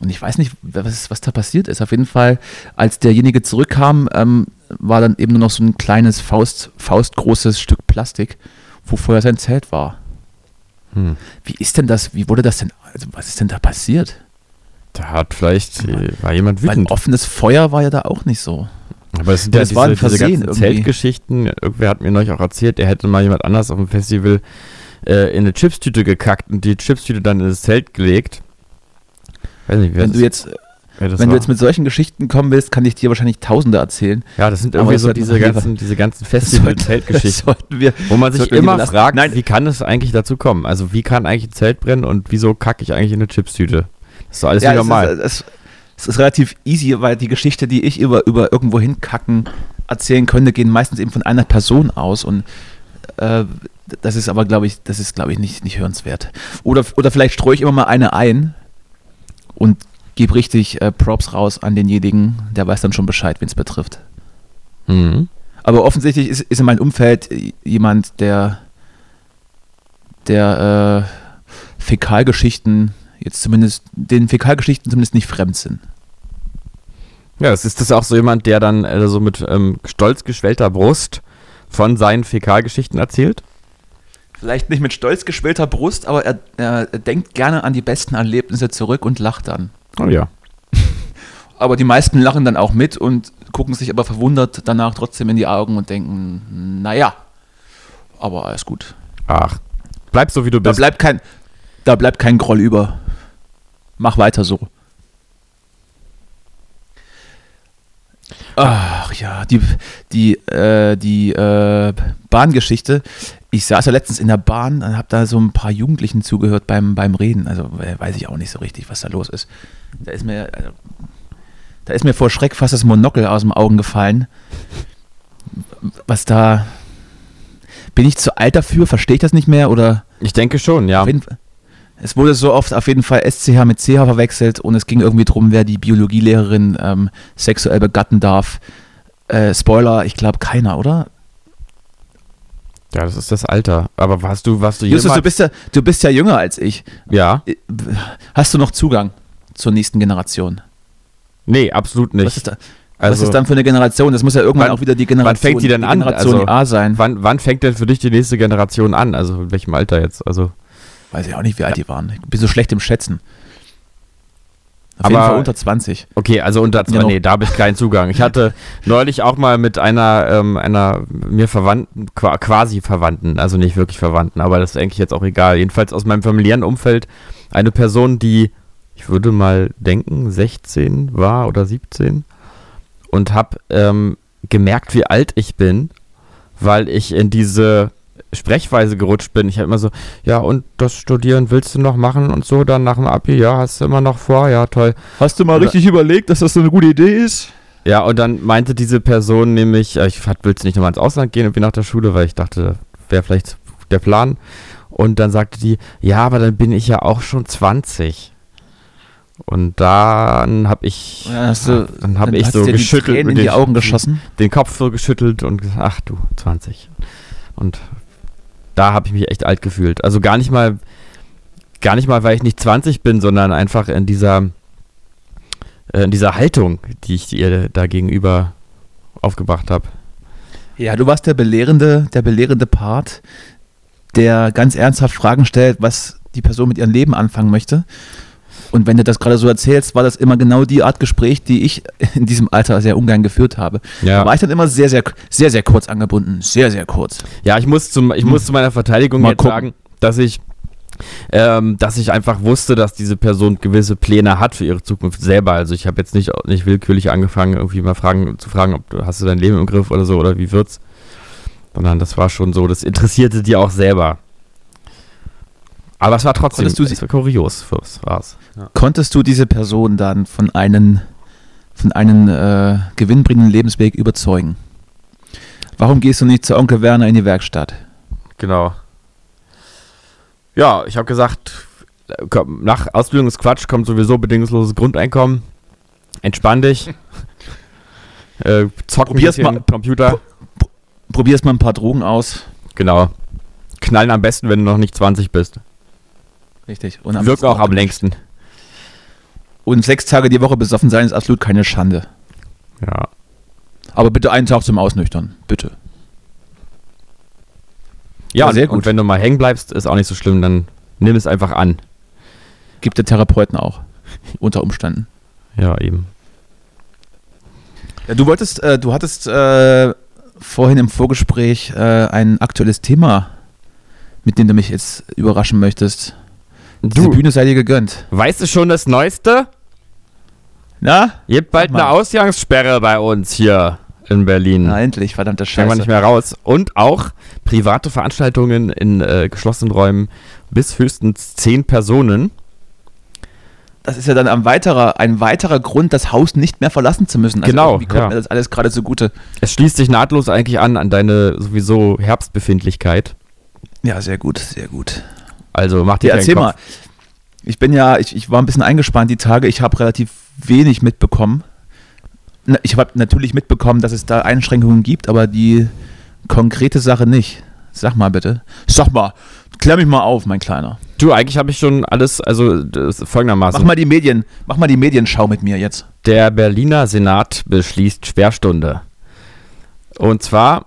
Und ich weiß nicht, was, was da passiert ist. Auf jeden Fall, als derjenige zurückkam, ähm, war dann eben nur noch so ein kleines Faust, faustgroßes Stück Plastik, wo vorher sein Zelt war. Hm. Wie ist denn das, wie wurde das denn, also was ist denn da passiert? Da hat vielleicht, äh, war jemand Weil wütend. offenes Feuer war ja da auch nicht so. Aber es sind Ja, ja das war ein diese, diese. Zeltgeschichten. Irgendwer hat mir neulich auch erzählt, er hätte mal jemand anders auf dem Festival äh, in eine Chipstüte gekackt und die Chipstüte dann in das Zelt gelegt. Weiß nicht, wer Wenn du jetzt, das wenn du jetzt mit solchen Geschichten kommen willst, kann ich dir wahrscheinlich Tausende erzählen. Ja, das sind irgendwie so [LAUGHS] diese ganzen, diese ganzen Festival-Zeltgeschichten. [LAUGHS] wir, Wo man sich immer fragt, Nein. wie kann es eigentlich dazu kommen? Also wie kann eigentlich ein Zelt brennen und wieso kacke ich eigentlich in eine Chipstüte? Das ist doch alles ja, wie es normal. ist, es, es ist relativ easy, weil die Geschichte, die ich über, über irgendwo hinkacken erzählen könnte, gehen meistens eben von einer Person aus und äh, das ist aber, glaube ich, das ist, glaube ich, nicht, nicht hörenswert. Oder, oder vielleicht streue ich immer mal eine ein und gebe richtig äh, Props raus an denjenigen, der weiß dann schon Bescheid, wen es betrifft. Mhm. Aber offensichtlich ist, ist in meinem Umfeld jemand, der, der äh, Fäkalgeschichten jetzt zumindest, den Fäkalgeschichten zumindest nicht fremd sind. Ja, es ist das auch so jemand, der dann äh, so mit ähm, stolz geschwellter Brust von seinen Fäkalgeschichten erzählt? Vielleicht nicht mit stolz geschwellter Brust, aber er, er, er denkt gerne an die besten Erlebnisse zurück und lacht dann. Oh ja. [LAUGHS] Aber die meisten lachen dann auch mit und gucken sich aber verwundert danach trotzdem in die Augen und denken, naja, aber alles gut. Ach, bleib so wie du Da bist. bleibt kein, da bleibt kein Groll über. Mach weiter so. Ach ja, die, die, äh, die äh, Bahngeschichte. Ich saß ja letztens in der Bahn und habe da so ein paar Jugendlichen zugehört beim, beim Reden. Also äh, weiß ich auch nicht so richtig, was da los ist. Da ist mir, äh, da ist mir vor Schreck fast das Monokel aus dem Augen gefallen. Was da. Bin ich zu alt dafür? Verstehe ich das nicht mehr? Oder ich denke schon, ja. es wurde so oft auf jeden Fall SCH mit CH verwechselt und es ging irgendwie drum, wer die Biologielehrerin ähm, sexuell begatten darf. Äh, Spoiler, ich glaube keiner, oder? Ja, das ist das Alter. Aber warst du, warst du Justus, jemals... du bist ja, du bist ja jünger als ich. ja. Äh, Hast du noch Zugang zur nächsten Generation? Nee, absolut nicht. Was ist, da, also, was ist dann für eine Generation? Das muss ja irgendwann Wann- auch wieder die Generation, wann fängt die denn an? Generation Also, A sein. wann, wann fängt denn für dich die nächste Generation an? Also in welchem Alter jetzt? Also Weiß ich auch nicht, wie alt die waren. Ich bin so schlecht im Schätzen. Auf Aber- jeden Fall unter 20. Okay, also unter zwei, Ja, noch- nee, da habe ich keinen Zugang. Ich hatte neulich auch mal mit einer, ähm, einer mir Verwandten, qua- quasi Verwandten, also nicht wirklich Verwandten, aber das ist eigentlich jetzt auch egal. Jedenfalls aus meinem familiären Umfeld eine Person, die, ich würde mal denken, 16 war oder 17 und habe ähm, gemerkt, wie alt ich bin, weil ich in diese Sprechweise gerutscht bin. Ich habe immer so, ja, und das Studieren willst du noch machen und so, dann nach dem Abi, ja, hast du immer noch vor, ja, toll. Hast du mal Oder- richtig überlegt, dass das so eine gute Idee ist? Ja, und dann meinte diese Person nämlich, äh, ich willst du nicht nochmal ins Ausland gehen, irgendwie nach der Schule, weil ich dachte, wäre vielleicht der Plan. Und dann sagte die, ja, aber dann bin ich ja auch schon 20. Und dann habe ich, Ja, du, dann habe ich so dir die geschüttelt, Tränen mit in die den- Augen geschossen. den Kopf so geschüttelt und gesagt, ach du, 20. Und da habe ich mich echt alt gefühlt. Also gar nicht mal, gar nicht mal, weil ich nicht 20 bin, sondern einfach in dieser, äh, in dieser Haltung, die ich ihr da gegenüber aufgebracht habe. Ja, du warst der belehrende, der belehrende Part, der ganz ernsthaft Fragen stellt, was die Person mit ihrem Leben anfangen möchte. Und wenn du das gerade so erzählst, war das immer genau die Art Gespräch, die ich [LAUGHS] in diesem Alter sehr ungern geführt habe. Da war ich dann immer sehr, sehr, sehr, sehr kurz angebunden. Sehr, sehr kurz. Ja, ich muss, zum, ich Hm. muss zu meiner Verteidigung Mal sagen, dass ich, ähm, dass ich einfach wusste, dass diese Person gewisse Pläne hat für ihre Zukunft selber. Also ich habe jetzt nicht, nicht willkürlich angefangen, irgendwie mal fragen, zu fragen, ob du, hast du dein Leben im Griff oder so oder wie wird's. Sondern das war schon so, das interessierte die auch selber. Aber es war trotzdem, Konntest du sie- es war kurios, was war's. Konntest du diese Person dann von einem, von einem äh, gewinnbringenden Lebensweg überzeugen? Warum gehst du nicht zu Onkel Werner in die Werkstatt? Genau. Ja, ich habe gesagt, komm, nach Ausbildungsquatsch kommt sowieso bedingungsloses Grundeinkommen. Entspann dich. [LAUGHS] äh, zock Probier's mal. Computer. Probierst mal ein paar Drogen aus. Genau. Knallen am besten, wenn du noch nicht 20 bist. Richtig. Und Wirkt auch am längsten. Und sechs Tage die Woche besoffen sein ist absolut keine Schande. Ja. Aber bitte einen Tag zum Ausnüchtern. Bitte. Ja, Ja, sehr und, gut. und wenn du mal hängen bleibst, ist auch nicht so schlimm, dann nimm es einfach an. Gibt der Therapeuten auch. [LAUGHS] Unter Umständen. Ja, eben. Ja, du wolltest, äh, du hattest äh, vorhin im Vorgespräch äh, ein aktuelles Thema, mit dem du mich jetzt überraschen möchtest. Diese Du, Bühne sei dir gegönnt. weißt du schon das Neueste? Na? Gibt bald eine Ausgangssperre bei uns hier in Berlin. Na endlich, verdammte Steigen wir Scheiße. nicht mehr raus. Und auch private Veranstaltungen in äh, geschlossenen Räumen bis höchstens zehn Personen. Das ist ja dann ein weiterer, ein weiterer Grund, das Haus nicht mehr verlassen zu müssen. Genau, Wie kommt ja. mir das alles gerade zugute? Es schließt sich nahtlos eigentlich an an deine sowieso Herbstbefindlichkeit. Ja, sehr gut, sehr gut. Also mach dir Ja, erzähl Kopf. mal. Ich bin ja, ich, ich war ein bisschen eingespannt die Tage. Ich habe relativ wenig mitbekommen. Ich habe natürlich mitbekommen, dass es da Einschränkungen gibt, aber die konkrete Sache nicht. Sag mal bitte. Sag mal, klär mich mal auf, mein Kleiner. Du, eigentlich habe ich schon alles, also folgendermaßen. Mach mal die Medien, mach mal die Medienschau mit mir jetzt. Der Berliner Senat beschließt Sperrstunde. Und zwar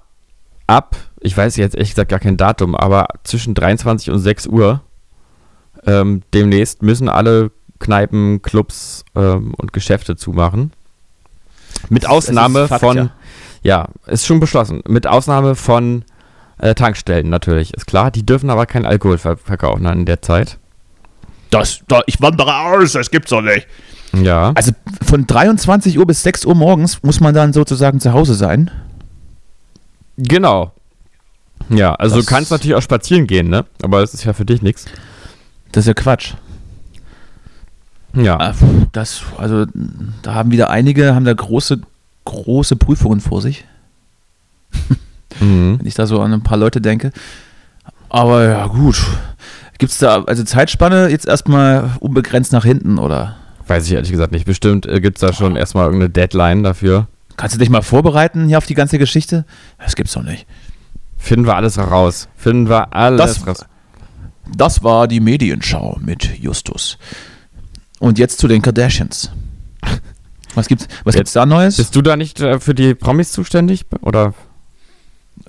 ab, ich weiß jetzt ehrlich gesagt gar kein Datum, aber zwischen 23 und 6 Uhr ähm, demnächst müssen alle Kneipen, Clubs ähm, und Geschäfte zumachen. Mit Ausnahme Fakt, von, ja. ja. ist schon beschlossen, mit Ausnahme von äh, Tankstellen natürlich, ist klar. Die dürfen aber kein Alkohol ver verkaufen in der Zeit. Das, da, ich wandere aus, das gibt's doch nicht. Ja. Also von 23 Uhr bis 6 Uhr morgens muss man dann sozusagen zu Hause sein. Genau. Ja, also Das- du kannst natürlich auch spazieren gehen, ne? Aber das ist ja für dich nichts. Das ist ja Quatsch. Ja. Ah, Das, also, da haben wieder einige, haben da große, große Prüfungen vor sich, [LAUGHS] Mhm. wenn ich da so an ein paar Leute denke. Aber ja, gut. Gibt es da, also Zeitspanne jetzt erstmal unbegrenzt nach hinten oder? Weiß ich ehrlich gesagt nicht. Bestimmt äh, gibt es da schon erstmal irgendeine Deadline dafür. Kannst du dich mal vorbereiten hier auf die ganze Geschichte? Das gibt's doch nicht. Finden wir alles raus. Finden wir alles Das- raus. Das war die Medienschau mit Justus. Und jetzt zu den Kardashians. Was gibt's, was gibt's da Neues? Bist du da nicht äh, für die Promis zuständig? Oder?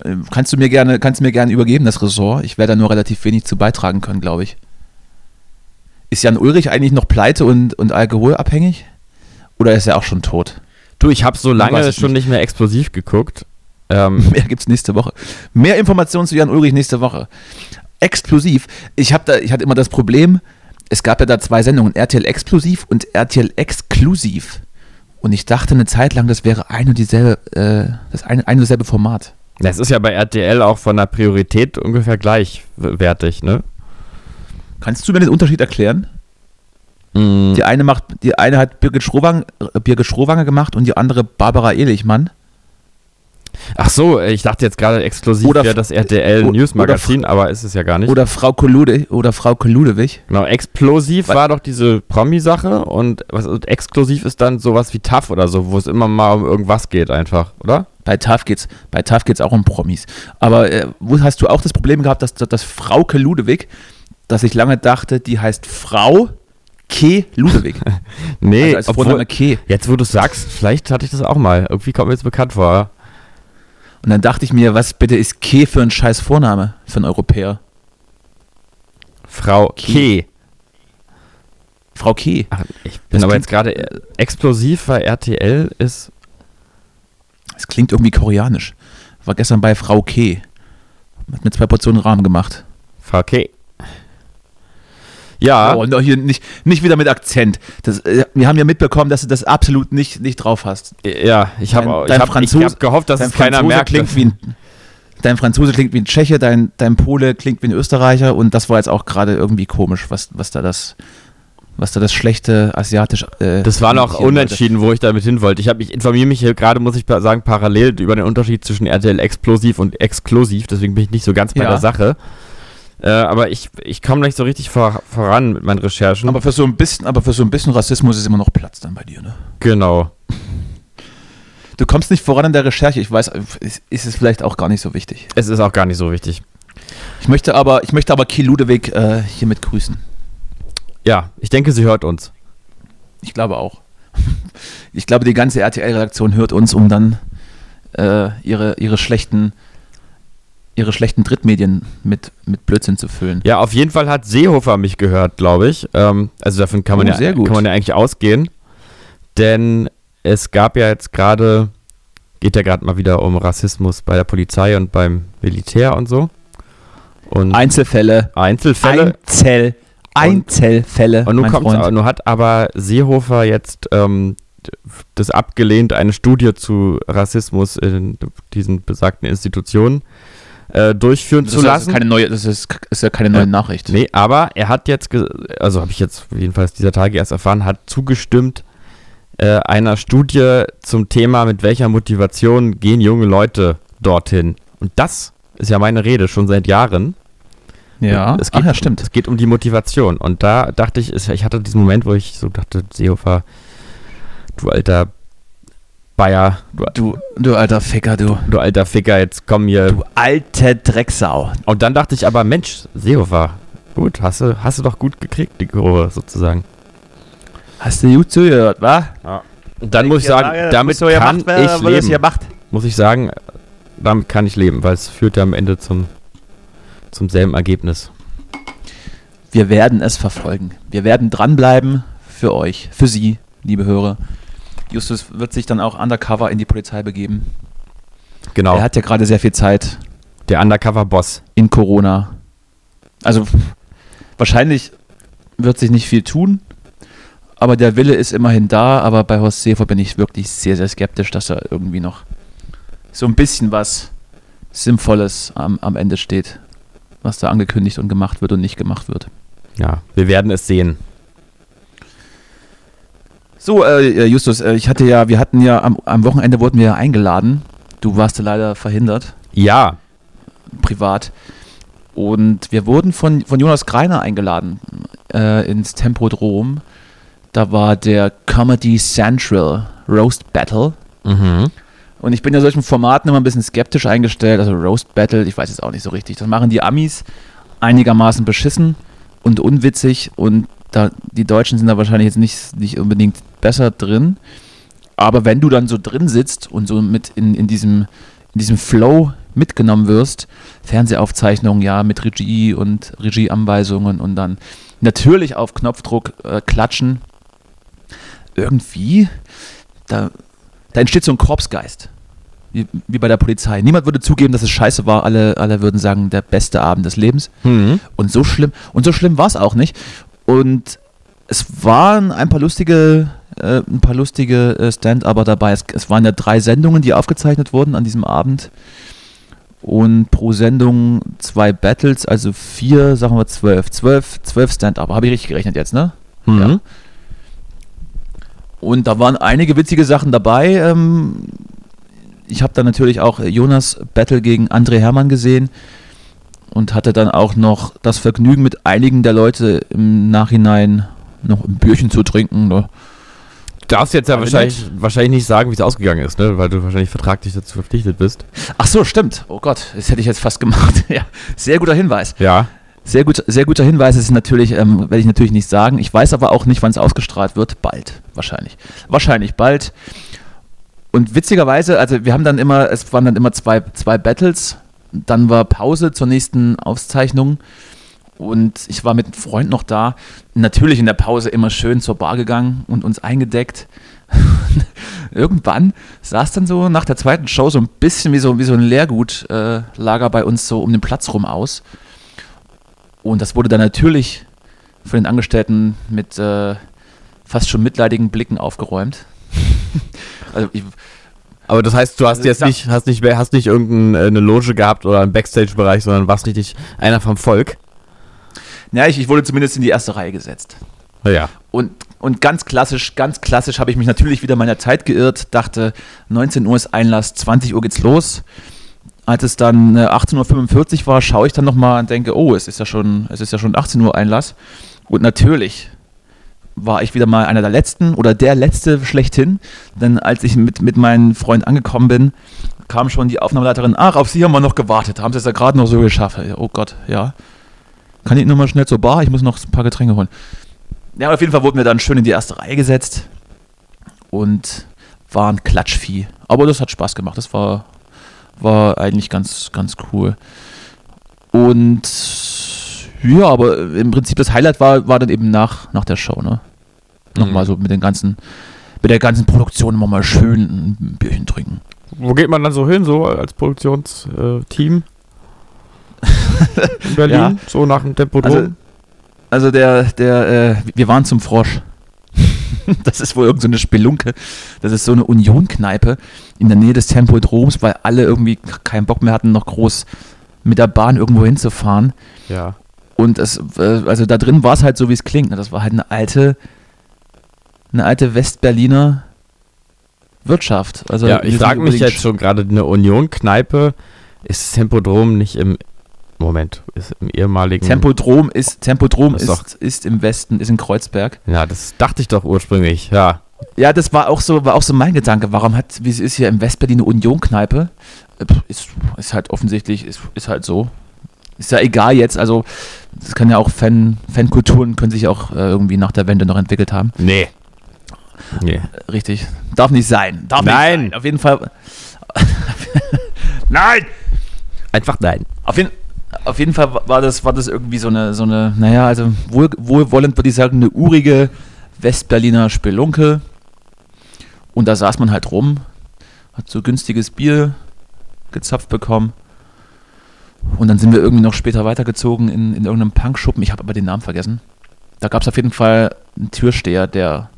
Äh, Kannst du mir gerne, kannst mir gerne übergeben, das Ressort? Ich werde da nur relativ wenig zu beitragen können, glaube ich. Ist Jan Ulrich eigentlich noch pleite und, und alkoholabhängig? Oder ist er auch schon tot? Du, ich habe so lange schon nicht mehr explosiv geguckt. Ähm, [LAUGHS] Mehr gibt's nächste Woche. Mehr Informationen zu Jan Ulrich nächste Woche. Explosiv. Ich, hab da, ich hatte immer das Problem, es gab ja da zwei Sendungen, RTL Explosiv und RTL Exklusiv. Und ich dachte eine Zeit lang, das wäre ein und dieselbe, äh, das eine, ein und dasselbe Format. das ist ja bei RTL auch von der Priorität ungefähr gleichwertig, ne? Kannst du mir den Unterschied erklären? Mhm. Die eine macht, die eine hat Birgit Schrowanger, Birgit Schrowanger gemacht und die andere Barbara Ehlichmann. Ach so, ich dachte jetzt gerade exklusiv Oder wäre f- das RTL o- News oder Magazin, aber ist es ja gar nicht. Oder Frau Kolude oder Frau Koludewig. Genau, explosiv Wa- war doch diese Promi-Sache und, was, und exklusiv ist dann sowas wie TAF oder so, wo es immer mal um irgendwas geht einfach, oder? Bei TAF geht's, bei TAF geht's auch um Promis. Aber äh, wo hast du auch das Problem gehabt, dass, dass Frau Ludewig, dass ich lange dachte, die heißt Frau Ke Ludewig. [LAUGHS] Nee, also als obwohl, Ke. jetzt wo du sagst, vielleicht hatte ich das auch mal. Irgendwie kommt mir jetzt bekannt vor. Und dann dachte ich mir, was bitte ist Ke für ein scheiß Vorname für einen Europäer? Frau Ke. K. Frau Ke. Ach, ich bin Das aber jetzt gerade äh, explosiv, weil RTL ist. Das klingt irgendwie koreanisch. War gestern bei Frau Ke. Hat mir zwei Portionen Rahmen gemacht. Frau K. Ja, Oh, no, hier nicht, nicht wieder mit Akzent. Das, äh, wir haben ja mitbekommen, dass du das absolut nicht, nicht drauf hast. ja, ich habe ich hab, ich hab gehofft, dass dein es keiner Franzose merkt. Klingt wie ein, dein Franzose klingt wie ein Tscheche, dein, dein Pole klingt wie ein Österreicher und das war jetzt auch gerade irgendwie komisch, was, was da das, was da das schlechte asiatisch. Äh, Das war noch imitieren wollte. unentschieden, wo ich damit hin wollte. Ich, hab- ich informiere mich hier gerade, muss ich sagen, parallel über den Unterschied zwischen RTL Explosiv und Exklusiv. Deswegen bin ich nicht so ganz bei Ja. der Sache. Äh, aber ich, ich komme nicht so richtig vor, voran mit meinen Recherchen. Aber für so ein bisschen, aber für so ein bisschen Rassismus ist immer noch Platz dann bei dir, ne? genau. Du kommst nicht voran in der Recherche. Ich weiß, ist, ist es vielleicht auch gar nicht so wichtig. Es ist auch gar nicht so wichtig. Ich möchte aber, ich möchte aber Kiel Ludewig äh, hiermit grüßen. Ja, ich denke, sie hört uns. Ich glaube auch. Ich glaube, die ganze RTL-Redaktion hört uns, um dann äh, ihre, ihre schlechten ihre schlechten Drittmedien mit, mit Blödsinn zu füllen. Ja, auf jeden Fall hat Seehofer mich gehört, glaube ich. Ähm, also davon kann man, Oh, ja, sehr gut. kann man ja eigentlich ausgehen. Denn es gab ja jetzt gerade, geht ja gerade mal wieder um Rassismus bei der Polizei und beim Militär und so. Und Einzelfälle. Einzelfälle. Einzel, Einzelfälle. Und nun mein kommt Freund. nun hat aber Seehofer jetzt ähm, das abgelehnt, eine Studie zu Rassismus in diesen besagten Institutionen äh, durchführen Das zu lassen. also keine neue, das ist, ist ja keine neue Ja. Nachricht. Nee, aber er hat jetzt, also habe ich jetzt jedenfalls dieser Tage erst erfahren, hat zugestimmt äh, einer Studie zum Thema, mit welcher Motivation gehen junge Leute dorthin. Und das ist ja meine Rede schon seit Jahren. Ja, es geht, Ach ja, stimmt. Es geht um die Motivation. Und da dachte ich, ich hatte diesen Moment, wo ich so dachte, Seehofer, du alter Bayer, du, Du, du alter Ficker, du. du alter Ficker, jetzt komm hier. Du alte Drecksau. Und dann dachte ich aber, Mensch, Seehofer, gut, hast du, hast du doch gut gekriegt, die Kurve sozusagen. Hast du gut zugehört, wa? Und dann muss ich sagen, damit kann ich leben. macht. Muss ich sagen, damit kann ich leben, weil es führt ja am Ende zum, zum selben Ergebnis. Wir werden es verfolgen. Wir werden dranbleiben für euch, für Sie, liebe Hörer. Justus wird sich dann auch undercover in die Polizei begeben. Genau, Er hat ja gerade sehr viel Zeit der Undercover-Boss. in Corona. Also wahrscheinlich wird sich nicht viel tun, aber der Wille ist immerhin da. Aber bei Horst Seehofer bin ich wirklich sehr, sehr skeptisch, dass da irgendwie noch so ein bisschen was Sinnvolles am, am Ende steht, was da angekündigt und gemacht wird und nicht gemacht wird. Ja, wir werden es sehen. So, äh, Justus, äh, ich hatte ja, wir hatten ja am, am Wochenende wurden wir ja eingeladen. Du warst ja leider verhindert, Ja, privat. Und wir wurden von, von Jonas Greiner eingeladen äh, ins Tempodrom. Da war der Comedy Central Roast Battle. mhm. Und ich bin ja solchen Formaten immer ein bisschen skeptisch eingestellt. Also Roast Battle, ich weiß jetzt auch nicht so richtig. Das machen die Amis einigermaßen beschissen und unwitzig. Und da, die Deutschen sind da wahrscheinlich jetzt nicht, nicht unbedingt besser drin. Aber wenn du dann so drin sitzt und so mit in, in, diesem, in diesem Flow mitgenommen wirst, Fernsehaufzeichnungen, ja, mit Regie und Regieanweisungen und dann natürlich auf Knopfdruck äh, klatschen, irgendwie, da, da entsteht so ein Korpsgeist. Wie, wie bei der Polizei. Niemand würde zugeben, dass es scheiße war. Alle, alle würden sagen, der beste Abend des Lebens. Mhm. Und so schlimm, und so schlimm war es auch nicht. Und es waren ein paar lustige, äh, ein paar lustige äh, Stand-Upper dabei. Es, es waren ja drei Sendungen, die aufgezeichnet wurden an diesem Abend. Und pro Sendung zwei Battles, also vier, sagen wir zwölf. Zwölf, zwölf Stand-Upper. Habe ich richtig gerechnet jetzt, ne? Mhm. Ja. Und da waren einige witzige Sachen dabei. Ähm, ich habe dann natürlich auch Jonas Battle gegen André Hermann gesehen und hatte dann auch noch das Vergnügen, mit einigen der Leute im Nachhinein noch ein Bierchen zu trinken. Ne? Du darfst jetzt ja wahrscheinlich, wahrscheinlich nicht sagen, wie es ausgegangen ist, ne? weil du wahrscheinlich vertraglich dazu verpflichtet bist. Ach so, stimmt. Oh Gott, das hätte ich jetzt fast gemacht. [LAUGHS] ja, sehr guter Hinweis. Ja. Sehr, gut, sehr guter Hinweis ist natürlich, ähm, werde ich natürlich nicht sagen. Ich weiß aber auch nicht, wann es ausgestrahlt wird. Bald, wahrscheinlich. Wahrscheinlich bald. Und witzigerweise, also wir haben dann immer, es waren dann immer zwei, zwei Battles. Dann war Pause zur nächsten Aufzeichnung. Und ich war mit einem Freund noch da. Natürlich in der Pause immer schön zur Bar gegangen und uns eingedeckt. [LAUGHS] Irgendwann es dann so nach der zweiten Show so ein bisschen wie so, wie so ein Leergutlager äh, bei uns so um den Platz rum aus. Und das wurde dann natürlich von den Angestellten mit äh, fast schon mitleidigen Blicken aufgeräumt. [LAUGHS] also ich, Aber das heißt, du hast Also jetzt ich nicht, hast nicht, hast nicht irgendeine Loge gehabt oder einen Backstage-Bereich, sondern warst richtig einer vom Volk. ja, ich, ich wurde zumindest in die erste Reihe gesetzt. Ja. Und, und ganz klassisch, ganz klassisch habe ich mich natürlich wieder meiner Zeit geirrt, dachte, 19 Uhr ist Einlass, 20 Uhr geht's los. Als es dann äh, 18.45 Uhr war, schaue ich dann nochmal und denke, oh, es ist ja schon, es ist ja schon 18 Uhr Einlass. Und natürlich war ich wieder mal einer der letzten oder der letzte schlechthin. Denn als ich mit, mit meinem Freund angekommen bin, kam schon die Aufnahmeleiterin, ach, auf Sie haben wir noch gewartet, haben Sie es ja gerade noch so geschafft. Oh Gott, ja. Kann ich nur mal schnell zur Bar? Ich muss noch ein paar Getränke holen. Ja, auf jeden Fall wurden wir dann schön in die erste Reihe gesetzt und waren Klatschvieh. Aber das hat Spaß gemacht. Das war, war eigentlich ganz, ganz cool. Und ja, aber im Prinzip das Highlight war, war dann eben nach, nach der Show, ne? Nochmal Mhm. so mit den ganzen, mit der ganzen Produktion immer mal schön ein Bierchen trinken. Wo geht man dann so hin, so als Produktionsteam? [LAUGHS] In Berlin, Ja. so nach dem Tempodrom? Also, also der, der, äh, wir waren zum Frosch. [LAUGHS] das ist wohl irgendeine so eine Spelunke. Das ist so eine Union-Kneipe in der Nähe des Tempodroms, weil alle irgendwie keinen Bock mehr hatten, noch groß mit der Bahn irgendwo hinzufahren. ja. Und es, äh, also da drin war es halt so, wie es klingt. ne? Das war halt eine alte, eine alte Westberliner Wirtschaft. Also ja, ich frage mich jetzt schon gerade, eine Union-Kneipe, ist das Tempodrom nicht im, Moment, ist im ehemaligen... Tempodrom ist, Tempodrom Ist ist, ist im Westen, ist in Kreuzberg. Ja, das dachte ich doch ursprünglich, ja. Ja, das war auch so, war auch so mein Gedanke. Warum hat, wie es ist hier in Westberlin eine Union-Kneipe? Ist, ist halt offensichtlich, ist, ist halt so. Ist ja egal jetzt, also das kann ja auch Fan, Fankulturen können sich auch äh, irgendwie nach der Wende noch entwickelt haben. Nee. Nee. Richtig. Darf nicht sein. Darf Nein. nicht sein. Auf jeden Fall. [LAUGHS] Nein! Einfach nein. Auf jeden, auf jeden Fall war das, war das irgendwie so eine, so eine naja, also wohl, wohlwollend würde ich sagen, eine urige Westberliner Spelunke. Und da saß man halt rum, hat so günstiges Bier gezapft bekommen. Und dann sind wir irgendwie noch später weitergezogen in, in irgendeinem Punkschuppen. Ich habe aber den Namen vergessen. Da gab es auf jeden Fall einen Türsteher, der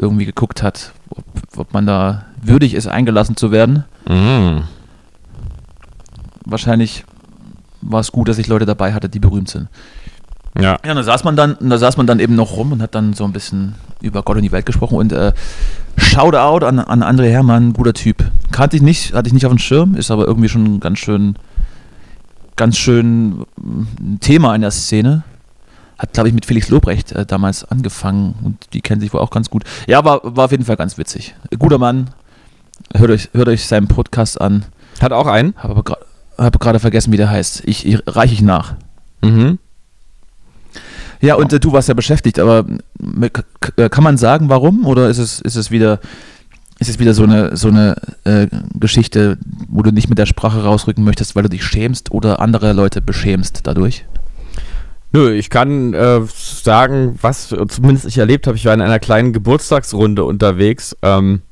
irgendwie geguckt hat, ob, ob man da würdig ist, eingelassen zu werden. Mm. Wahrscheinlich war es gut, dass ich Leute dabei hatte, die berühmt sind. Ja. Ja, da saß man dann, da saß man dann eben noch rum und hat dann so ein bisschen über Gott und die Welt gesprochen und äh, Shoutout an, an André Hermann, guter Typ. Kannte ich nicht, hatte ich nicht auf dem Schirm, ist aber irgendwie schon ganz schön, ganz schön mm, ein Thema in der Szene. Hat, glaube ich, mit Felix Lobrecht äh, damals angefangen und die kennen sich wohl auch ganz gut. Ja, war, war auf jeden Fall ganz witzig. Guter Mann. Hört euch, hört euch seinen Podcast an. Hat auch einen? Habe aber gerade vergessen, wie der heißt. Ich, ich reiche ich nach. Mhm. Ja, und äh, du warst ja beschäftigt, aber äh, kann man sagen, warum? Oder ist es, ist es wieder, ist es wieder so eine, so eine äh, Geschichte, wo du nicht mit der Sprache rausrücken möchtest, weil du dich schämst oder andere Leute beschämst dadurch? Nö, ich kann äh, sagen, was zumindest ich erlebt habe. Ich war in einer kleinen Geburtstagsrunde unterwegs, ähm,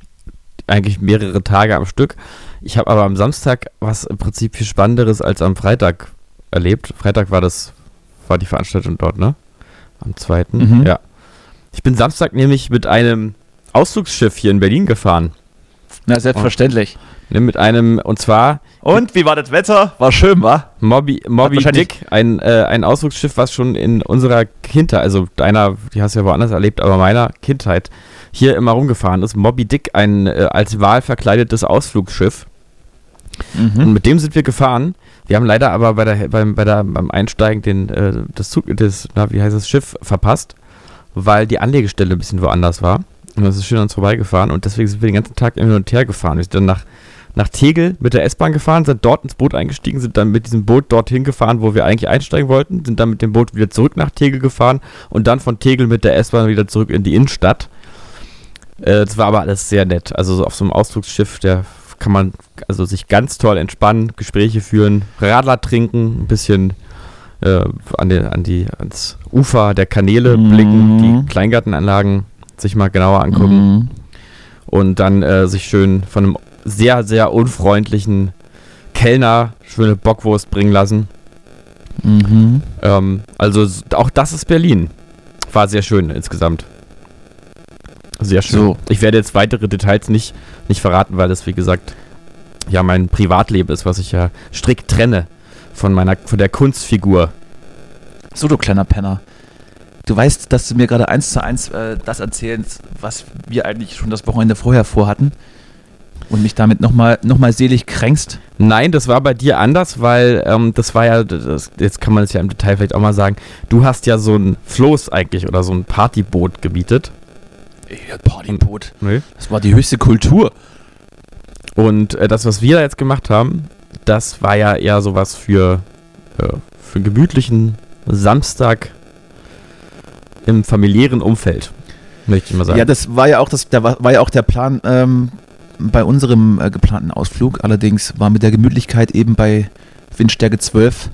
eigentlich mehrere Tage am Stück. Ich habe aber am Samstag was im Prinzip viel Spannenderes als am Freitag erlebt. Freitag war das, war die Veranstaltung dort, ne? Am zweiten, Mhm. ja. Ich bin Samstag nämlich mit einem Ausflugsschiff hier in Berlin gefahren. Na, selbstverständlich. Ne, mit einem, und zwar Und wie war das Wetter? War schön, war? Moby, Moby wahrscheinlich- Dick, ein, äh, ein Ausflugsschiff, was schon in unserer Kindheit, also deiner, die hast du ja woanders erlebt, aber meiner Kindheit hier immer rumgefahren ist. Moby Dick, ein äh, als Wal verkleidetes Ausflugsschiff. Und Mhm. mit dem sind wir gefahren. Wir haben leider aber bei der, beim, bei der, beim Einsteigen den, äh, das Zug, das, na, wie heißt das, Schiff verpasst, weil die Anlegestelle ein bisschen woanders war. Und das ist schön an uns vorbeigefahren und deswegen sind wir den ganzen Tag hin und her gefahren. Wir sind dann nach, nach Tegel mit der S-Bahn gefahren, sind dort ins Boot eingestiegen, sind dann mit diesem Boot dorthin gefahren, wo wir eigentlich einsteigen wollten, sind dann mit dem Boot wieder zurück nach Tegel gefahren und dann von Tegel mit der S-Bahn wieder zurück in die Innenstadt. Äh, Das war aber alles sehr nett. Also so auf so einem Ausflugsschiff, der kann man also sich ganz toll entspannen, Gespräche führen, Radler trinken, ein bisschen äh, an, den, an die, ans Ufer der Kanäle Mhm. blicken, die Kleingartenanlagen sich mal genauer angucken Mhm. und dann äh, sich schön von einem sehr, sehr unfreundlichen Kellner schöne Bockwurst bringen lassen. Mhm. Ähm, also auch das ist Berlin. War sehr schön insgesamt. Sehr schön. So. Ich werde jetzt weitere Details nicht, nicht verraten, weil das, wie gesagt, ja mein Privatleben ist, was ich ja strikt trenne von meiner, von der Kunstfigur. So, du kleiner Penner. Du weißt, dass du mir gerade eins zu eins äh, das erzählst, was wir eigentlich schon das Wochenende vorher vorhatten und mich damit nochmal noch mal selig kränkst. Nein, das war bei dir anders, weil ähm, das war ja, das, jetzt kann man es ja im Detail vielleicht auch mal sagen, du hast ja so ein Floß eigentlich oder so ein Partyboot gemietet. Ja, Partyboot. Nee. Das war die höchste Kultur. Und äh, das, was wir jetzt gemacht haben, das war ja eher sowas für, äh, für einen gemütlichen Samstag im familiären Umfeld, möchte ich mal sagen. Ja, das war ja auch das, da war, war ja auch der Plan, ähm, bei unserem äh, geplanten Ausflug. Allerdings war mit der Gemütlichkeit eben bei Windstärke 12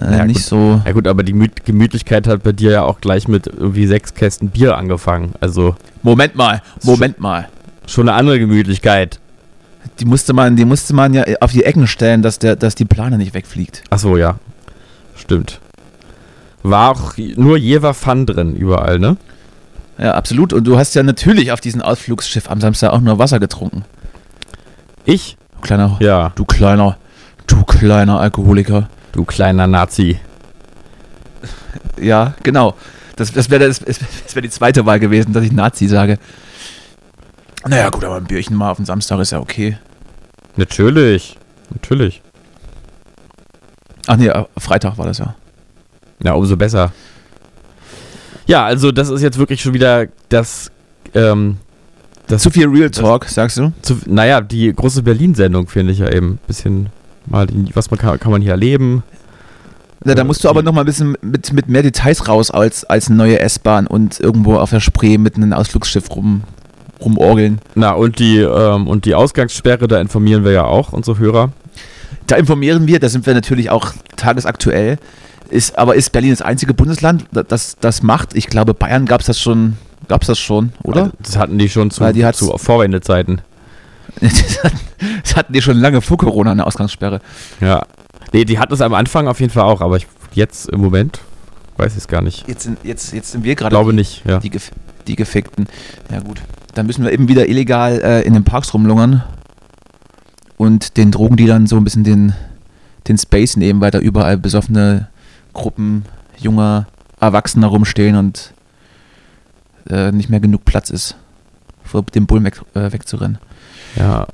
äh, Ja, nicht gut. so. Ja gut, aber die Mü- Gemütlichkeit hat bei dir ja auch gleich mit irgendwie sechs Kästen Bier angefangen. Also Moment mal, Moment mal. schon eine andere Gemütlichkeit. Die musste man, die musste man ja auf die Ecken stellen, dass der, dass die Plane nicht wegfliegt. Ach so, ja. Stimmt. War auch nur Jever Fun drin überall, ne? Ja, absolut. Und du hast ja natürlich auf diesem Ausflugsschiff am Samstag auch nur Wasser getrunken. Ich? Du kleiner, Ja, du kleiner, du kleiner Alkoholiker. du kleiner Nazi. Ja, genau. Das, das wäre das, das wär die zweite Wahl gewesen, dass ich Nazi sage. Naja, gut, aber ein Bierchen mal auf den Samstag ist ja okay. Natürlich. Natürlich. Ach nee, äh, Freitag war das ja. Ja, umso besser. Ja, also das ist jetzt wirklich schon wieder das, ähm, das Zu viel Real Talk, sagst du? zu, naja, die große Berlin-Sendung finde ich ja eben ein bisschen mal, was man kann, kann man hier erleben. Na, da musst du aber noch mal ein bisschen mit, mit mehr Details raus als, als eine neue S-Bahn und irgendwo auf der Spree mit einem Ausflugsschiff rum, rumorgeln. Na, und die, ähm, und die Ausgangssperre, da informieren wir ja auch unsere Hörer. Da informieren wir, da sind wir natürlich auch tagesaktuell. Ist, aber ist Berlin das einzige Bundesland, da- das das macht? Ich glaube, Bayern gab es das schon, gab's das schon, oder? Das hatten die schon zu, Weil die zu Vorwendezeiten. [LAUGHS] Das hatten- das hatten die schon lange vor Corona eine Ausgangssperre. Ja. Nee, die hatten es am Anfang auf jeden Fall auch, aber ich, jetzt im Moment weiß ich es gar nicht. Jetzt sind, jetzt, jetzt sind wir gerade Glaube die, nicht, ja. die, Gef die Gefickten. Ja gut, dann müssen wir eben wieder illegal äh, in den Parks rumlungern und den Drogendealern so ein bisschen den, den Space nehmen, weil da überall besoffene Gruppen junger Erwachsener rumstehen und äh, nicht mehr genug Platz ist, vor dem Bullen weg, äh, wegzurennen. Ja.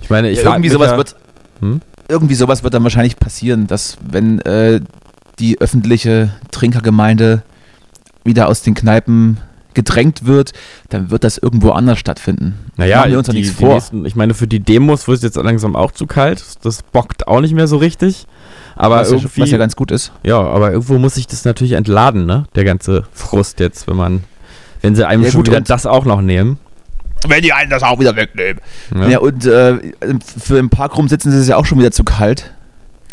Ich meine, ich Ja, frag irgendwie sowas ja, wird Hm? irgendwie sowas wird dann wahrscheinlich passieren, dass wenn äh, die öffentliche Trinkergemeinde wieder aus den Kneipen gedrängt wird, dann wird das irgendwo anders stattfinden. Naja, Machen wir uns die, nichts vor. Nächsten, ich meine, für die Demos wird es jetzt langsam auch zu kalt. Das bockt auch nicht mehr so richtig. Aber was, ja, irgendwie, was ja ganz gut ist. ja, aber irgendwo muss sich das natürlich entladen, ne? Der ganze Frust jetzt, wenn man, wenn sie einem Ja, schon gut, wieder das auch noch nehmen. Wenn die einen das auch wieder wegnehmen. Ja, Ja, und äh, für im Park rum sitzen ist es ja auch schon wieder zu kalt.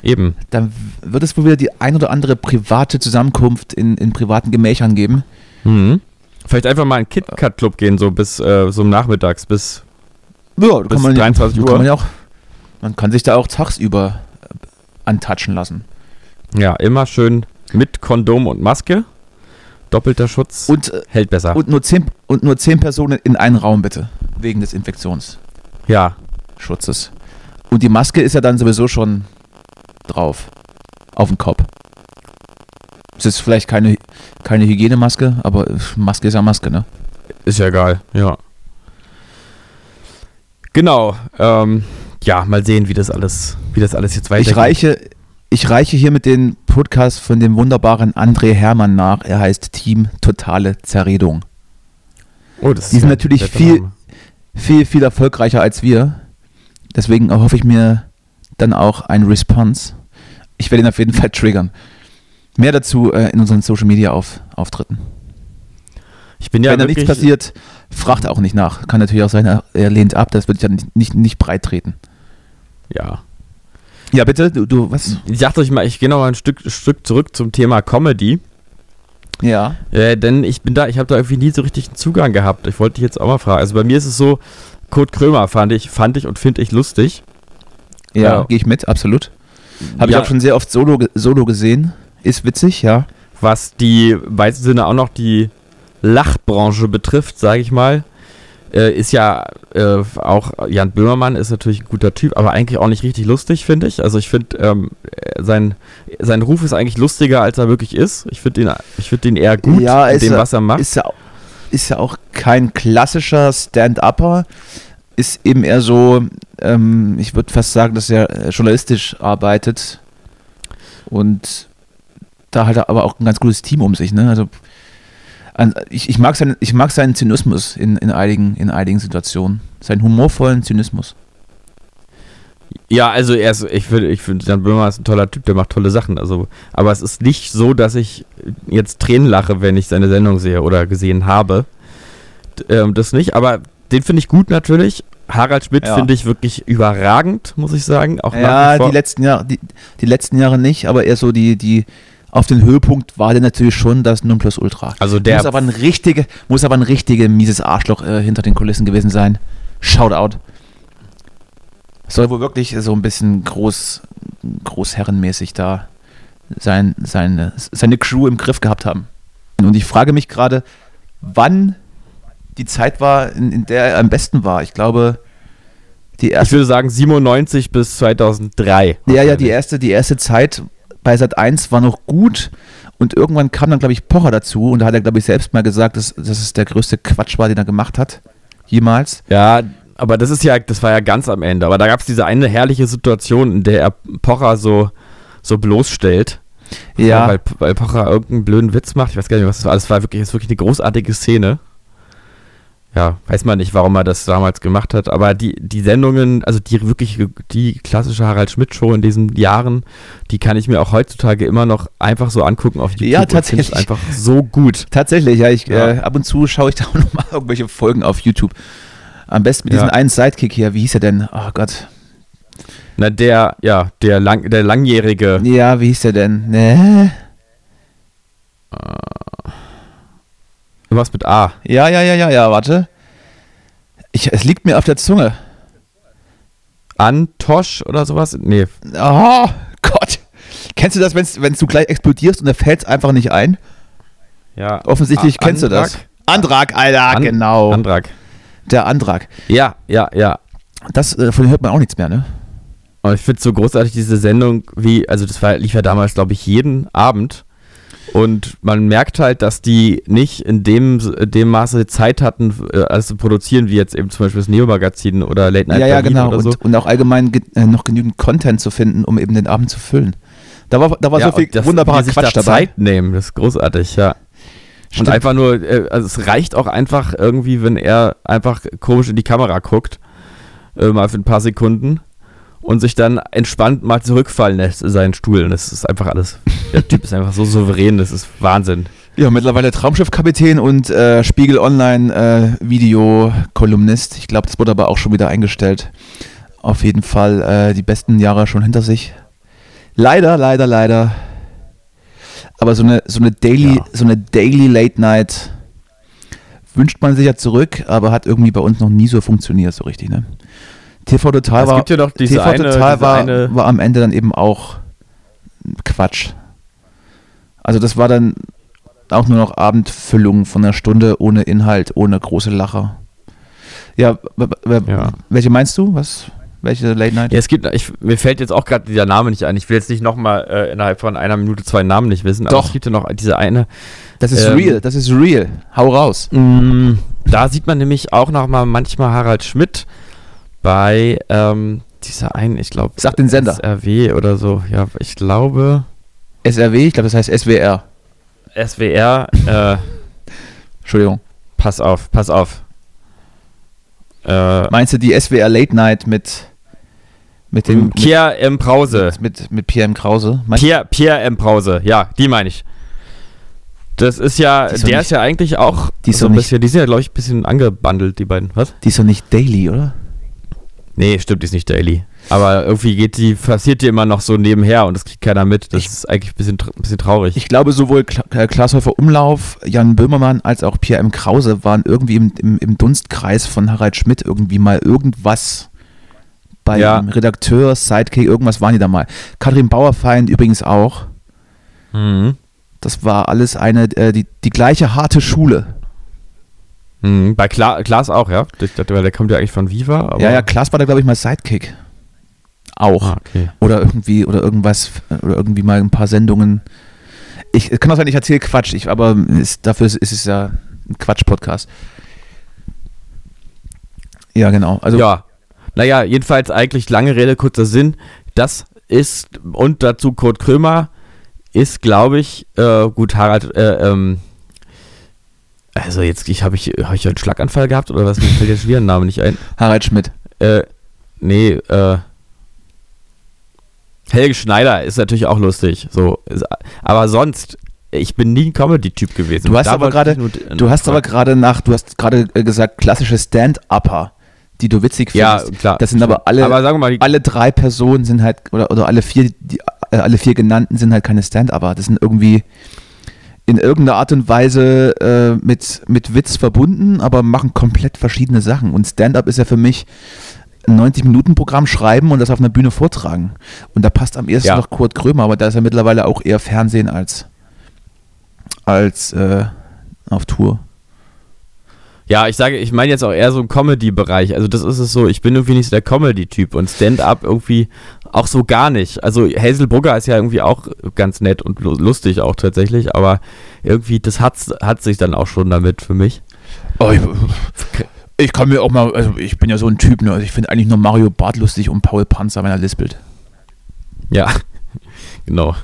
Eben. Dann wird es wohl wieder die ein oder andere private Zusammenkunft in, in privaten Gemächern geben. Mhm. Vielleicht einfach mal in einen KitKat-Club gehen, so bis äh, so nachmittags, bis Ja, da Bis kann man, 23 da Uhr. Kann man, ja auch, man kann sich da auch tagsüber antatschen lassen. ja, immer schön mit Kondom und Maske. Doppelter Schutz Und, äh, hält besser. und, nur zehn, und nur zehn Personen in einen Raum bitte. Wegen des Infektionsschutzes. ja, Und die Maske ist ja dann sowieso schon drauf. Auf dem Kopf. Es ist vielleicht keine, keine Hygienemaske, aber Maske ist ja Maske, ne? ist ja egal, ja. Genau, ähm, ja, mal sehen, wie das alles, wie das alles jetzt weitergeht. Ich reiche, ich reiche hiermit den Podcast von dem wunderbaren André Hermann nach. Er heißt Team Totale Zerredung. oh, das die sind ja ein natürlich viel- Name. Viel, viel erfolgreicher als wir. Deswegen hoffe ich mir dann auch ein Response. Ich werde ihn auf jeden Fall triggern. Mehr dazu äh, in unseren Social Media auf, Auftritten. Ich bin ja Wenn da nichts passiert, fragt er auch nicht nach. Kann natürlich auch sein, er- lehnt ab. Das wird ja nicht, nicht, nicht breit treten. Ja. Ja, bitte, du, du was? Ich dachte euch mal, ich gehe noch mal ein Stück, Stück zurück zum Thema Comedy. Ja. Äh, denn ich bin da, ich habe da irgendwie nie so richtig einen Zugang gehabt. Ich wollte dich jetzt auch mal fragen. Also bei mir ist es so, Kurt Krömer fand ich, fand ich und finde ich lustig. Ja, Ja. gehe ich mit, absolut. Habe Ja. ich auch schon sehr oft solo, solo gesehen. Ist witzig, ja. Was die im weitesten Sinne auch noch die Lachbranche betrifft, sage ich mal, äh, ist ja äh, auch Jan Böhmermann ist natürlich ein guter Typ, aber eigentlich auch nicht richtig lustig, finde ich. Also ich finde, ähm, äh, sein, sein Ruf ist eigentlich lustiger, als er wirklich ist. Ich finde ihn, ich find ihn eher gut Ja, in ist dem, er- was er macht. Ist ja, ist ja auch kein klassischer Stand-Upper. Ist eben eher so, ähm, ich würde fast sagen, dass er äh, journalistisch arbeitet. Und da hat er aber auch ein ganz gutes Team um sich. Ne? Also, ich, ich, mag seinen, ich mag seinen Zynismus in, in, einigen, in einigen Situationen. Seinen humorvollen Zynismus. Ja, also er ist, ich finde, ich finde, Jan Böhmer ist ein toller Typ, der macht tolle Sachen. Also, aber es ist nicht so, dass ich jetzt Tränen lache, wenn ich seine Sendung sehe oder gesehen habe. Ähm, das nicht, aber den finde ich gut natürlich. Harald Schmidt Ja. finde ich wirklich überragend, muss ich sagen. Auch Ja, die letzten Jahre, die, die letzten Jahre nicht, aber eher so die, die auf den Höhepunkt war der natürlich schon das Nonplusultra. Also der- muss aber ein richtige, muss aber ein richtige mieses Arschloch äh, hinter den Kulissen gewesen sein. Shoutout. Soll wohl wirklich so ein bisschen groß, großherrenmäßig da sein, seine, seine Crew im Griff gehabt haben. Und ich frage mich gerade, wann die Zeit war, in, in der er am besten war. Ich glaube, die ich erste würde sagen 97 bis 2003. ja, ja, die erste, die erste Zeit bei Sat 1 war noch gut und irgendwann kam dann, glaube ich, Pocher dazu und da hat er, glaube ich, selbst mal gesagt, dass, dass es der größte Quatsch war, den er gemacht hat. Jemals. Ja, aber das ist ja, das war ja ganz am Ende. Aber da gab es diese eine herrliche Situation, in der er Pocher so, so bloßstellt. Ja. Weil, weil Pocher irgendeinen blöden Witz macht. Ich weiß gar nicht, was das war. Das war wirklich, das ist wirklich eine großartige Szene. Ja, weiß man nicht, warum er das damals gemacht hat. Aber die, die Sendungen, also die wirklich, die klassische Harald Schmidt-Show in diesen Jahren, die kann ich mir auch heutzutage immer noch einfach so angucken auf YouTube. Ja, und tatsächlich. einfach so gut. Tatsächlich, ja, ich, Ja. Äh, ab und zu schaue ich [LAUGHS] da auch nochmal irgendwelche Folgen auf YouTube. Am besten mit Ja. diesem einen Sidekick hier, wie hieß er denn? Oh Gott. Na, der, ja, der, lang, der langjährige. Ja, wie hieß der denn? Ne? Was mit A? Ja, ja, ja, ja, ja, warte. Ich, es liegt mir auf der Zunge. Antosch oder sowas? Nee. Oh Gott. Kennst du das, wenn du gleich explodierst und da fällt es einfach nicht ein? Ja. Offensichtlich A- kennst du das. Antrag, Alter, An- genau. Antrag. der Antrag. Ja, ja, ja. Das, äh, von dem hört man auch nichts mehr, ne? Und ich finde es so großartig, diese Sendung, wie, also das war, lief ja damals, glaube ich, jeden Abend. Und man merkt halt, dass die nicht in dem, in dem Maße Zeit hatten, äh, alles zu produzieren, wie jetzt eben zum Beispiel das Neo-Magazin oder Late Night ja, ja, genau. oder so. Und, und auch allgemein ge äh, noch genügend Content zu finden, um eben den Abend zu füllen. Da war, da war Ja, so viel das- wunderbarer sich Quatsch da dabei. Zeit nehmen, das ist großartig, ja. Stimmt. Und einfach nur, äh, also es reicht auch einfach irgendwie, wenn er einfach komisch in die Kamera guckt, äh, mal für ein paar Sekunden und sich dann entspannt mal zurückfallen lässt in seinen Stuhl. Und das ist einfach alles. Der Typ ist einfach so souverän, das ist Wahnsinn. Ja, mittlerweile Traumschiffkapitän und äh, Spiegel Online äh, Videokolumnist. Ich glaube, das wurde aber auch schon wieder eingestellt. Auf jeden Fall äh, die besten Jahre schon hinter sich. Leider, leider, leider. Aber so eine, so eine Daily, Ja. so eine Daily Late Night wünscht man sich ja zurück, aber hat irgendwie bei uns noch nie so funktioniert, so richtig, ne? TV Total war, ja TV eine- Total war, war am Ende dann eben auch Quatsch. Also das war dann auch nur noch Abendfüllung von einer Stunde ohne Inhalt, ohne große Lacher. Ja, Ja. welche meinst du? Was? Welche Late Night? Ja, es gibt, ich, mir fällt jetzt auch gerade dieser Name nicht ein. Ich will jetzt nicht nochmal äh, innerhalb von einer Minute zwei Namen nicht wissen, aber Doch. es gibt ja noch diese eine. Das ist ähm, real, das ist real. Hau raus. Mm, Da sieht man nämlich auch noch mal manchmal Harald Schmidt bei ähm, dieser einen, ich glaube, Sag den Sender. SRW oder so. Ja, ich glaube SRW, ich glaube, das heißt SWR. SWR. Äh, [LAUGHS] Entschuldigung. pass auf, pass auf. Äh, Meinst du die SWR Late Night mit mit dem Pierre M. Brause. mit, mit, Pierre M. Krause? Meinst Pierre, Pierre M. Brause, ja, die meine ich. Das ist ja, Die ist der nicht- ist ja eigentlich auch die ist so ein bisschen, die sind ja, glaube ich, ein bisschen angebandelt, die beiden. Was? Die ist doch nicht Daily, oder? Nee, stimmt, die ist nicht Daily. Aber irgendwie geht die, passiert die immer noch so nebenher und das kriegt keiner mit. Das Ich- ist eigentlich ein bisschen, ein bisschen traurig. Ich glaube, sowohl Kla äh, Klaas Häufer Umlauf, Jan Böhmermann als auch Pierre M. Krause waren irgendwie im, im, im Dunstkreis von Harald Schmidt irgendwie mal irgendwas bei Ja. dem Redakteur, Sidekick, irgendwas waren die da mal. Katrin Bauerfeind übrigens auch. Mhm. Das war alles eine, äh, die, die gleiche harte Schule. Mhm. Bei Kla Klaas auch, ja? Ich dachte, weil der kommt ja eigentlich von Viva. Ja, ja, Klaas war da, glaube ich, mal Sidekick. Auch. Ah, okay. Oder irgendwie, oder irgendwas, oder irgendwie mal ein paar Sendungen. Ich kann auch sein, ich erzähle Quatsch, ich, aber ist, dafür ist, ist es ja ein Quatsch-Podcast. Ja, genau. Also ja. Naja, jedenfalls eigentlich lange Rede, kurzer Sinn. Das ist, und dazu Kurt Krömer, ist, glaube ich, äh, gut, Harald, äh, ähm, also jetzt, ich habe ich, hab ich einen Schlaganfall gehabt oder was? Mir fällt jetzt wieder ein Name nicht ein. Harald Schmidt. Äh, nee, äh. Helge Schneider ist natürlich auch lustig. So, aber sonst, ich bin nie ein Comedy-Typ gewesen. Du hast aber gerade, du hast aber gerade nach, du hast gerade äh, gesagt, klassische Stand-Upper. die du witzig Ja, findest. klar. Das sind aber alle, Aber sagen wir mal, alle drei Personen sind halt, oder, oder alle vier, die, äh, alle vier genannten sind halt keine Stand-Upper. Das sind irgendwie in irgendeiner Art und Weise äh, mit, mit Witz verbunden, aber machen komplett verschiedene Sachen. Und Stand-Up ist ja für mich ein 90-Minuten-Programm schreiben und das auf einer Bühne vortragen. Und da passt am ehesten Ja. noch Kurt Krömer, aber da ist er mittlerweile auch eher Fernsehen als, als äh, auf Tour. Ja, ich sage, ich meine jetzt auch eher so im Comedy-Bereich. Also das ist es so, ich bin irgendwie nicht so der Comedy-Typ und Stand-up irgendwie auch so gar nicht. Also Hazel Brugger ist ja irgendwie auch ganz nett und lu- lustig auch tatsächlich, aber irgendwie, das hat, hat sich dann auch schon damit für mich. Oh, ich, ich kann mir auch mal, also ich bin ja so ein Typ, ne? also ich finde eigentlich nur Mario Barth lustig und Paul Panzer, wenn er lispelt. Ja, [LAUGHS] genau.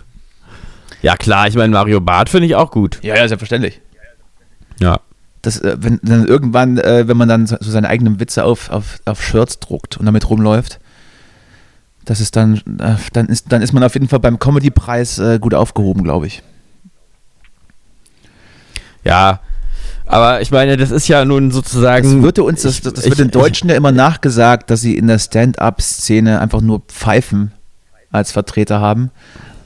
Ja klar, ich meine Mario Barth finde ich auch gut. Ja, ja, selbstverständlich. Ja. Das, äh, wenn dann irgendwann, äh, wenn man dann so seine eigenen Witze auf, auf, auf Shirts druckt und damit rumläuft, das ist dann, äh, dann ist, dann ist man auf jeden Fall beim Comedy-Preis äh, gut aufgehoben, glaube ich. Ja, aber ich meine, das ist ja nun sozusagen. Das würde uns, das, ich- das ich- wird den Deutschen ja immer nachgesagt, dass sie in der Stand-up-Szene einfach nur Pfeifen als Vertreter haben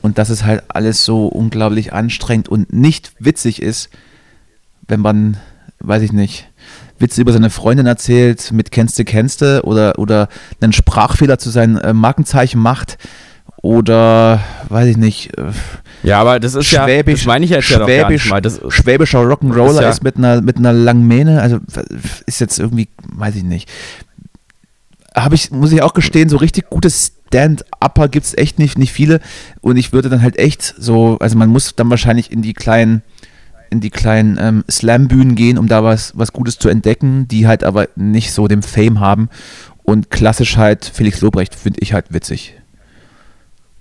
und dass es halt alles so unglaublich anstrengend und nicht witzig ist, wenn man, weiß ich nicht, Witze über seine Freundin erzählt mit Kennste, Kennste oder, oder einen Sprachfehler zu seinen äh, Markenzeichen macht oder, weiß ich nicht, äh, Ja, aber das ist ja. Schwäbisch, das meine ich jetzt ja doch gar nicht Schwäbisch, mal. Das, schwäbischer Rock'n'Roller ist ja- ist mit einer, mit einer langen Mähne, also ist jetzt irgendwie, weiß ich nicht. Habe ich, muss ich auch gestehen, so richtig gute Stand-Upper gibt es echt nicht, nicht viele. Und ich würde dann halt echt so, also man muss dann wahrscheinlich in die kleinen, in die kleinen ähm, Slam-Bühnen gehen, um da was, was Gutes zu entdecken, die halt aber nicht so den Fame haben. Und klassisch halt Felix Lobrecht finde ich halt witzig.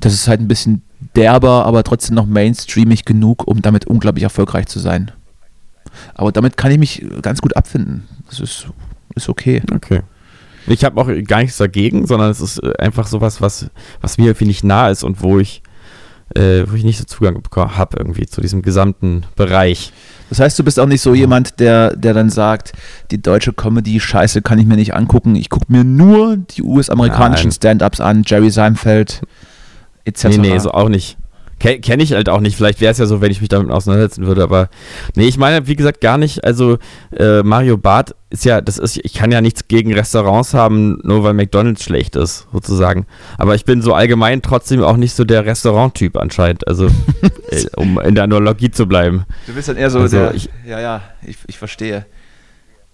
Das ist halt ein bisschen derber, aber trotzdem noch mainstreamig genug, um damit unglaublich erfolgreich zu sein. Aber damit kann ich mich ganz gut abfinden. Das ist, ist okay. Okay. Ich habe auch gar nichts dagegen, sondern es ist äh, einfach sowas, was, was mir irgendwie nicht nah ist und wo ich, äh, wo ich nicht so Zugang habe irgendwie zu diesem gesamten Bereich. Das heißt, du bist auch nicht so jemand, der, der dann sagt, die deutsche Comedy-Scheiße kann ich mir nicht angucken. Ich gucke mir nur die US-amerikanischen. Stand-Ups an, Jerry Seinfeld etc. Nee, nee, so auch nicht. Ke Kenne ich halt auch nicht. Vielleicht wäre es ja so, wenn ich mich damit auseinandersetzen würde, aber nee, ich meine, wie gesagt, gar nicht. Also, äh, Mario Barth ist ja, das ist, ich kann ja nichts gegen Restaurants haben, nur weil McDonalds schlecht ist, sozusagen. Aber ich bin so allgemein trotzdem auch nicht so der Restaurant-Typ anscheinend. Also, [LAUGHS] äh, um in der Analogie zu bleiben. Du bist dann eher so Also der, ich- ja, ja, ich, ich verstehe.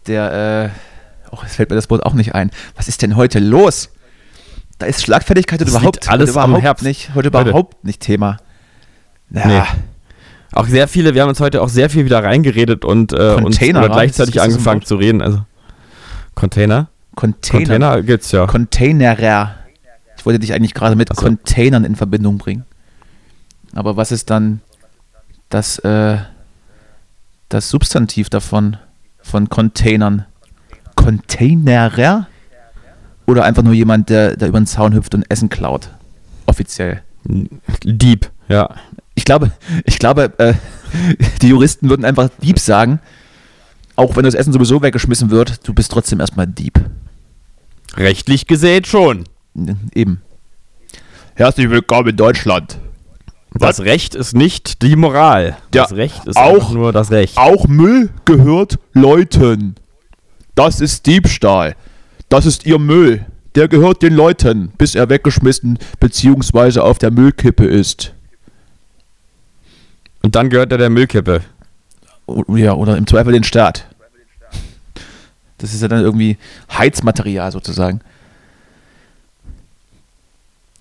Der, äh, oh, es fällt mir das Wort auch nicht ein. Was ist denn heute los? Da ist Schlagfertigkeit heute Das überhaupt, alles heute am überhaupt Herbst. nicht, heute Heute. überhaupt nicht Thema. Ja, Nee. Auch sehr viele, wir haben uns heute auch sehr viel wieder reingeredet und, äh, wa? gleichzeitig angefangen zu reden. Also, Container? Container. Container gibt's ja. Containerer. Ich wollte dich eigentlich gerade mit so. Containern in Verbindung bringen. Aber was ist dann das, äh, das Substantiv davon, von Containern? Containerer? Oder einfach nur jemand, der, der über den Zaun hüpft und Essen klaut? Offiziell. Dieb, ja. Ich glaube, ich glaube, äh, die Juristen würden einfach Dieb sagen. Auch wenn das Essen sowieso weggeschmissen wird, du bist trotzdem erstmal Dieb. Rechtlich gesät schon. Eben. Herzlich willkommen in Deutschland. Das Recht ist nicht die Moral. Ja, das Recht ist auch- nur das Recht. Auch Müll gehört Leuten. Das ist Diebstahl. Das ist ihr Müll. Der gehört den Leuten, bis er weggeschmissen bzw. auf der Müllkippe ist. Und dann gehört er der Müllkippe. Ja, oder im Zweifel den Staat. Das ist ja dann irgendwie Heizmaterial sozusagen.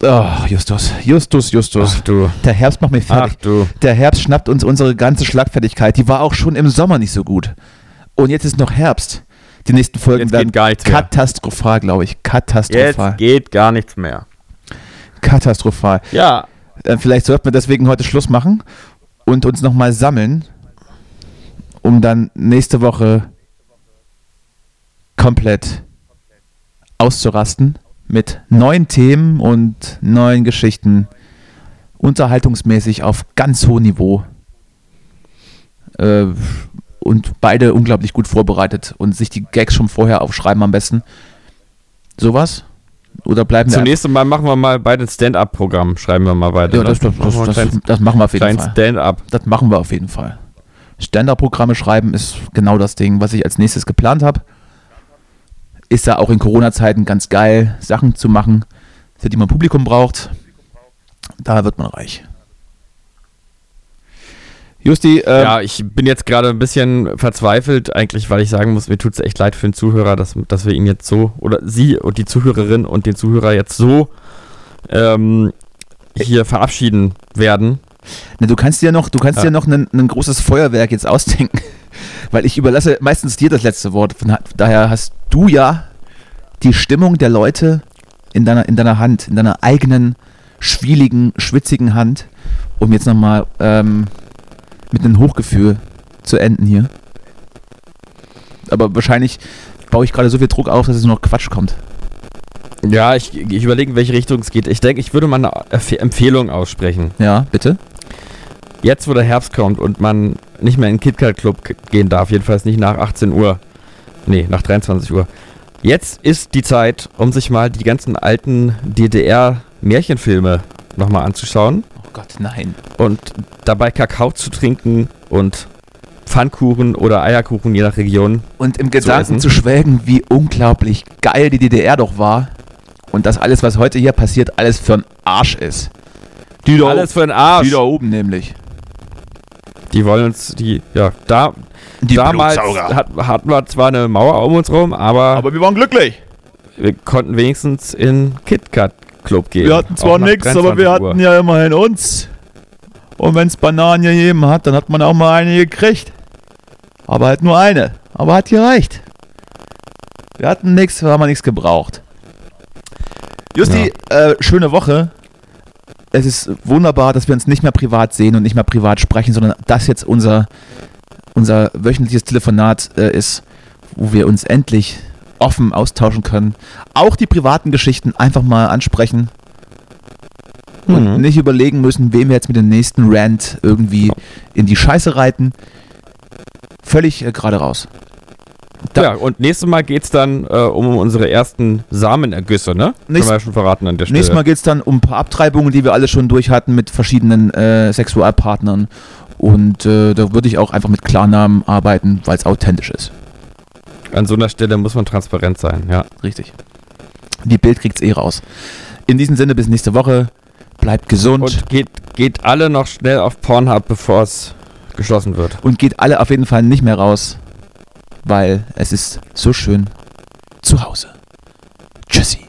Ach, Justus, Justus, Justus. Ach du. Der Herbst macht mich fertig. Ach du. Der Herbst schnappt uns unsere ganze Schlagfertigkeit. Die war auch schon im Sommer nicht so gut. Und jetzt ist noch Herbst. Die nächsten Folgen Jetzt werden gar katastrophal, glaube ich. Katastrophal. Jetzt geht gar nichts mehr. Katastrophal. Ja. Äh, vielleicht sollten wir deswegen heute Schluss machen und uns nochmal sammeln, um dann nächste Woche komplett auszurasten mit neuen Themen und neuen Geschichten, unterhaltungsmäßig auf ganz hohem Niveau. Äh, und beide unglaublich gut vorbereitet und sich die Gags schon vorher aufschreiben am besten. Sowas? Oder bleiben wir Zunächst einmal machen wir mal bei den Stand-Up-Programm, schreiben wir mal weiter. Ja, das, das, das, Machen wir das, ein das, machen wir auf jeden Fall. Stand-Up. Das machen wir auf jeden Fall. Stand-up-Programme schreiben ist genau das Ding, was ich als nächstes geplant habe. Ist ja auch in Corona-Zeiten ganz geil, Sachen zu machen, für die man Publikum braucht. Da wird man reich. Justi, ähm, Ja, ich bin jetzt gerade ein bisschen verzweifelt, eigentlich, weil ich sagen muss, mir tut es echt leid für den Zuhörer, dass, dass wir ihn jetzt so, oder sie und die Zuhörerin und den Zuhörer jetzt so ähm, hier verabschieden werden. ne, du kannst dir noch, du kannst Ja. dir noch ein, ein großes Feuerwerk jetzt ausdenken, [LAUGHS] weil ich überlasse meistens dir das letzte Wort. Von daher hast du ja die Stimmung der Leute in deiner, in deiner Hand, in deiner eigenen schwieligen, schwitzigen Hand, um jetzt nochmal ähm, mit einem Hochgefühl zu enden hier. Aber wahrscheinlich baue ich gerade so viel Druck auf, dass es nur noch Quatsch kommt. Ja, ich, ich überlege, in welche Richtung es geht. Ich denke, ich würde mal eine Empfehlung aussprechen. Ja, bitte? Jetzt, wo der Herbst kommt und man nicht mehr in den KitKat Club gehen darf, jedenfalls nicht nach 18 Uhr. Nee, nach 23 Uhr. Jetzt ist die Zeit, um sich mal die ganzen alten DDR-Märchenfilme nochmal anzuschauen Gott, nein. und dabei Kakao zu trinken und Pfannkuchen oder Eierkuchen, je nach Region. Und im Gedanken essen. zu schwelgen, wie unglaublich geil die DDR doch war. Und dass alles, was heute hier passiert, alles für ein Arsch ist. Die da, Alles für den Arsch. die da oben nämlich. Die wollen uns, die, ja, da, Die damals hat, hatten wir zwar eine Mauer um uns rum, aber, Aber wir waren glücklich. wir konnten wenigstens in KitKat Club gehen. Wir hatten zwar nichts, aber wir 23 Uhr. hatten ja immerhin uns. Und wenn es Bananen gegeben hat, dann hat man auch mal eine gekriegt. Aber halt nur eine. Aber hat gereicht. Wir hatten nichts, wir haben nichts gebraucht. Justi, äh, schöne Woche. Es ist wunderbar, dass wir uns nicht mehr privat sehen und nicht mehr privat sprechen, sondern das jetzt unser, unser wöchentliches Telefonat äh, ist, wo wir uns endlich offen austauschen können. Auch die privaten Geschichten einfach mal ansprechen und Mhm. nicht überlegen müssen, wem wir jetzt mit dem nächsten Rant irgendwie in die Scheiße reiten. Völlig äh, gerade raus. Da- Ja, und nächstes Mal geht es dann äh, um unsere ersten Samenergüsse, ne? Können Nächst- wir ja schon verraten an der Stelle. Nächstes Mal geht es dann um ein paar Abtreibungen, die wir alle schon durch hatten mit verschiedenen äh, Sexualpartnern. Und äh, da würde ich auch einfach mit Klarnamen arbeiten, weil es authentisch ist. An so einer Stelle muss man transparent sein, ja. Richtig. Die Bild kriegt's eh raus. In diesem Sinne, bis nächste Woche. Bleibt gesund und, Und geht, geht alle noch schnell auf Pornhub, bevor es geschlossen wird. geht alle auf jeden Fall nicht mehr raus, weil es ist so schön zu Hause. Tschüssi.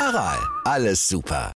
Aral, alles super.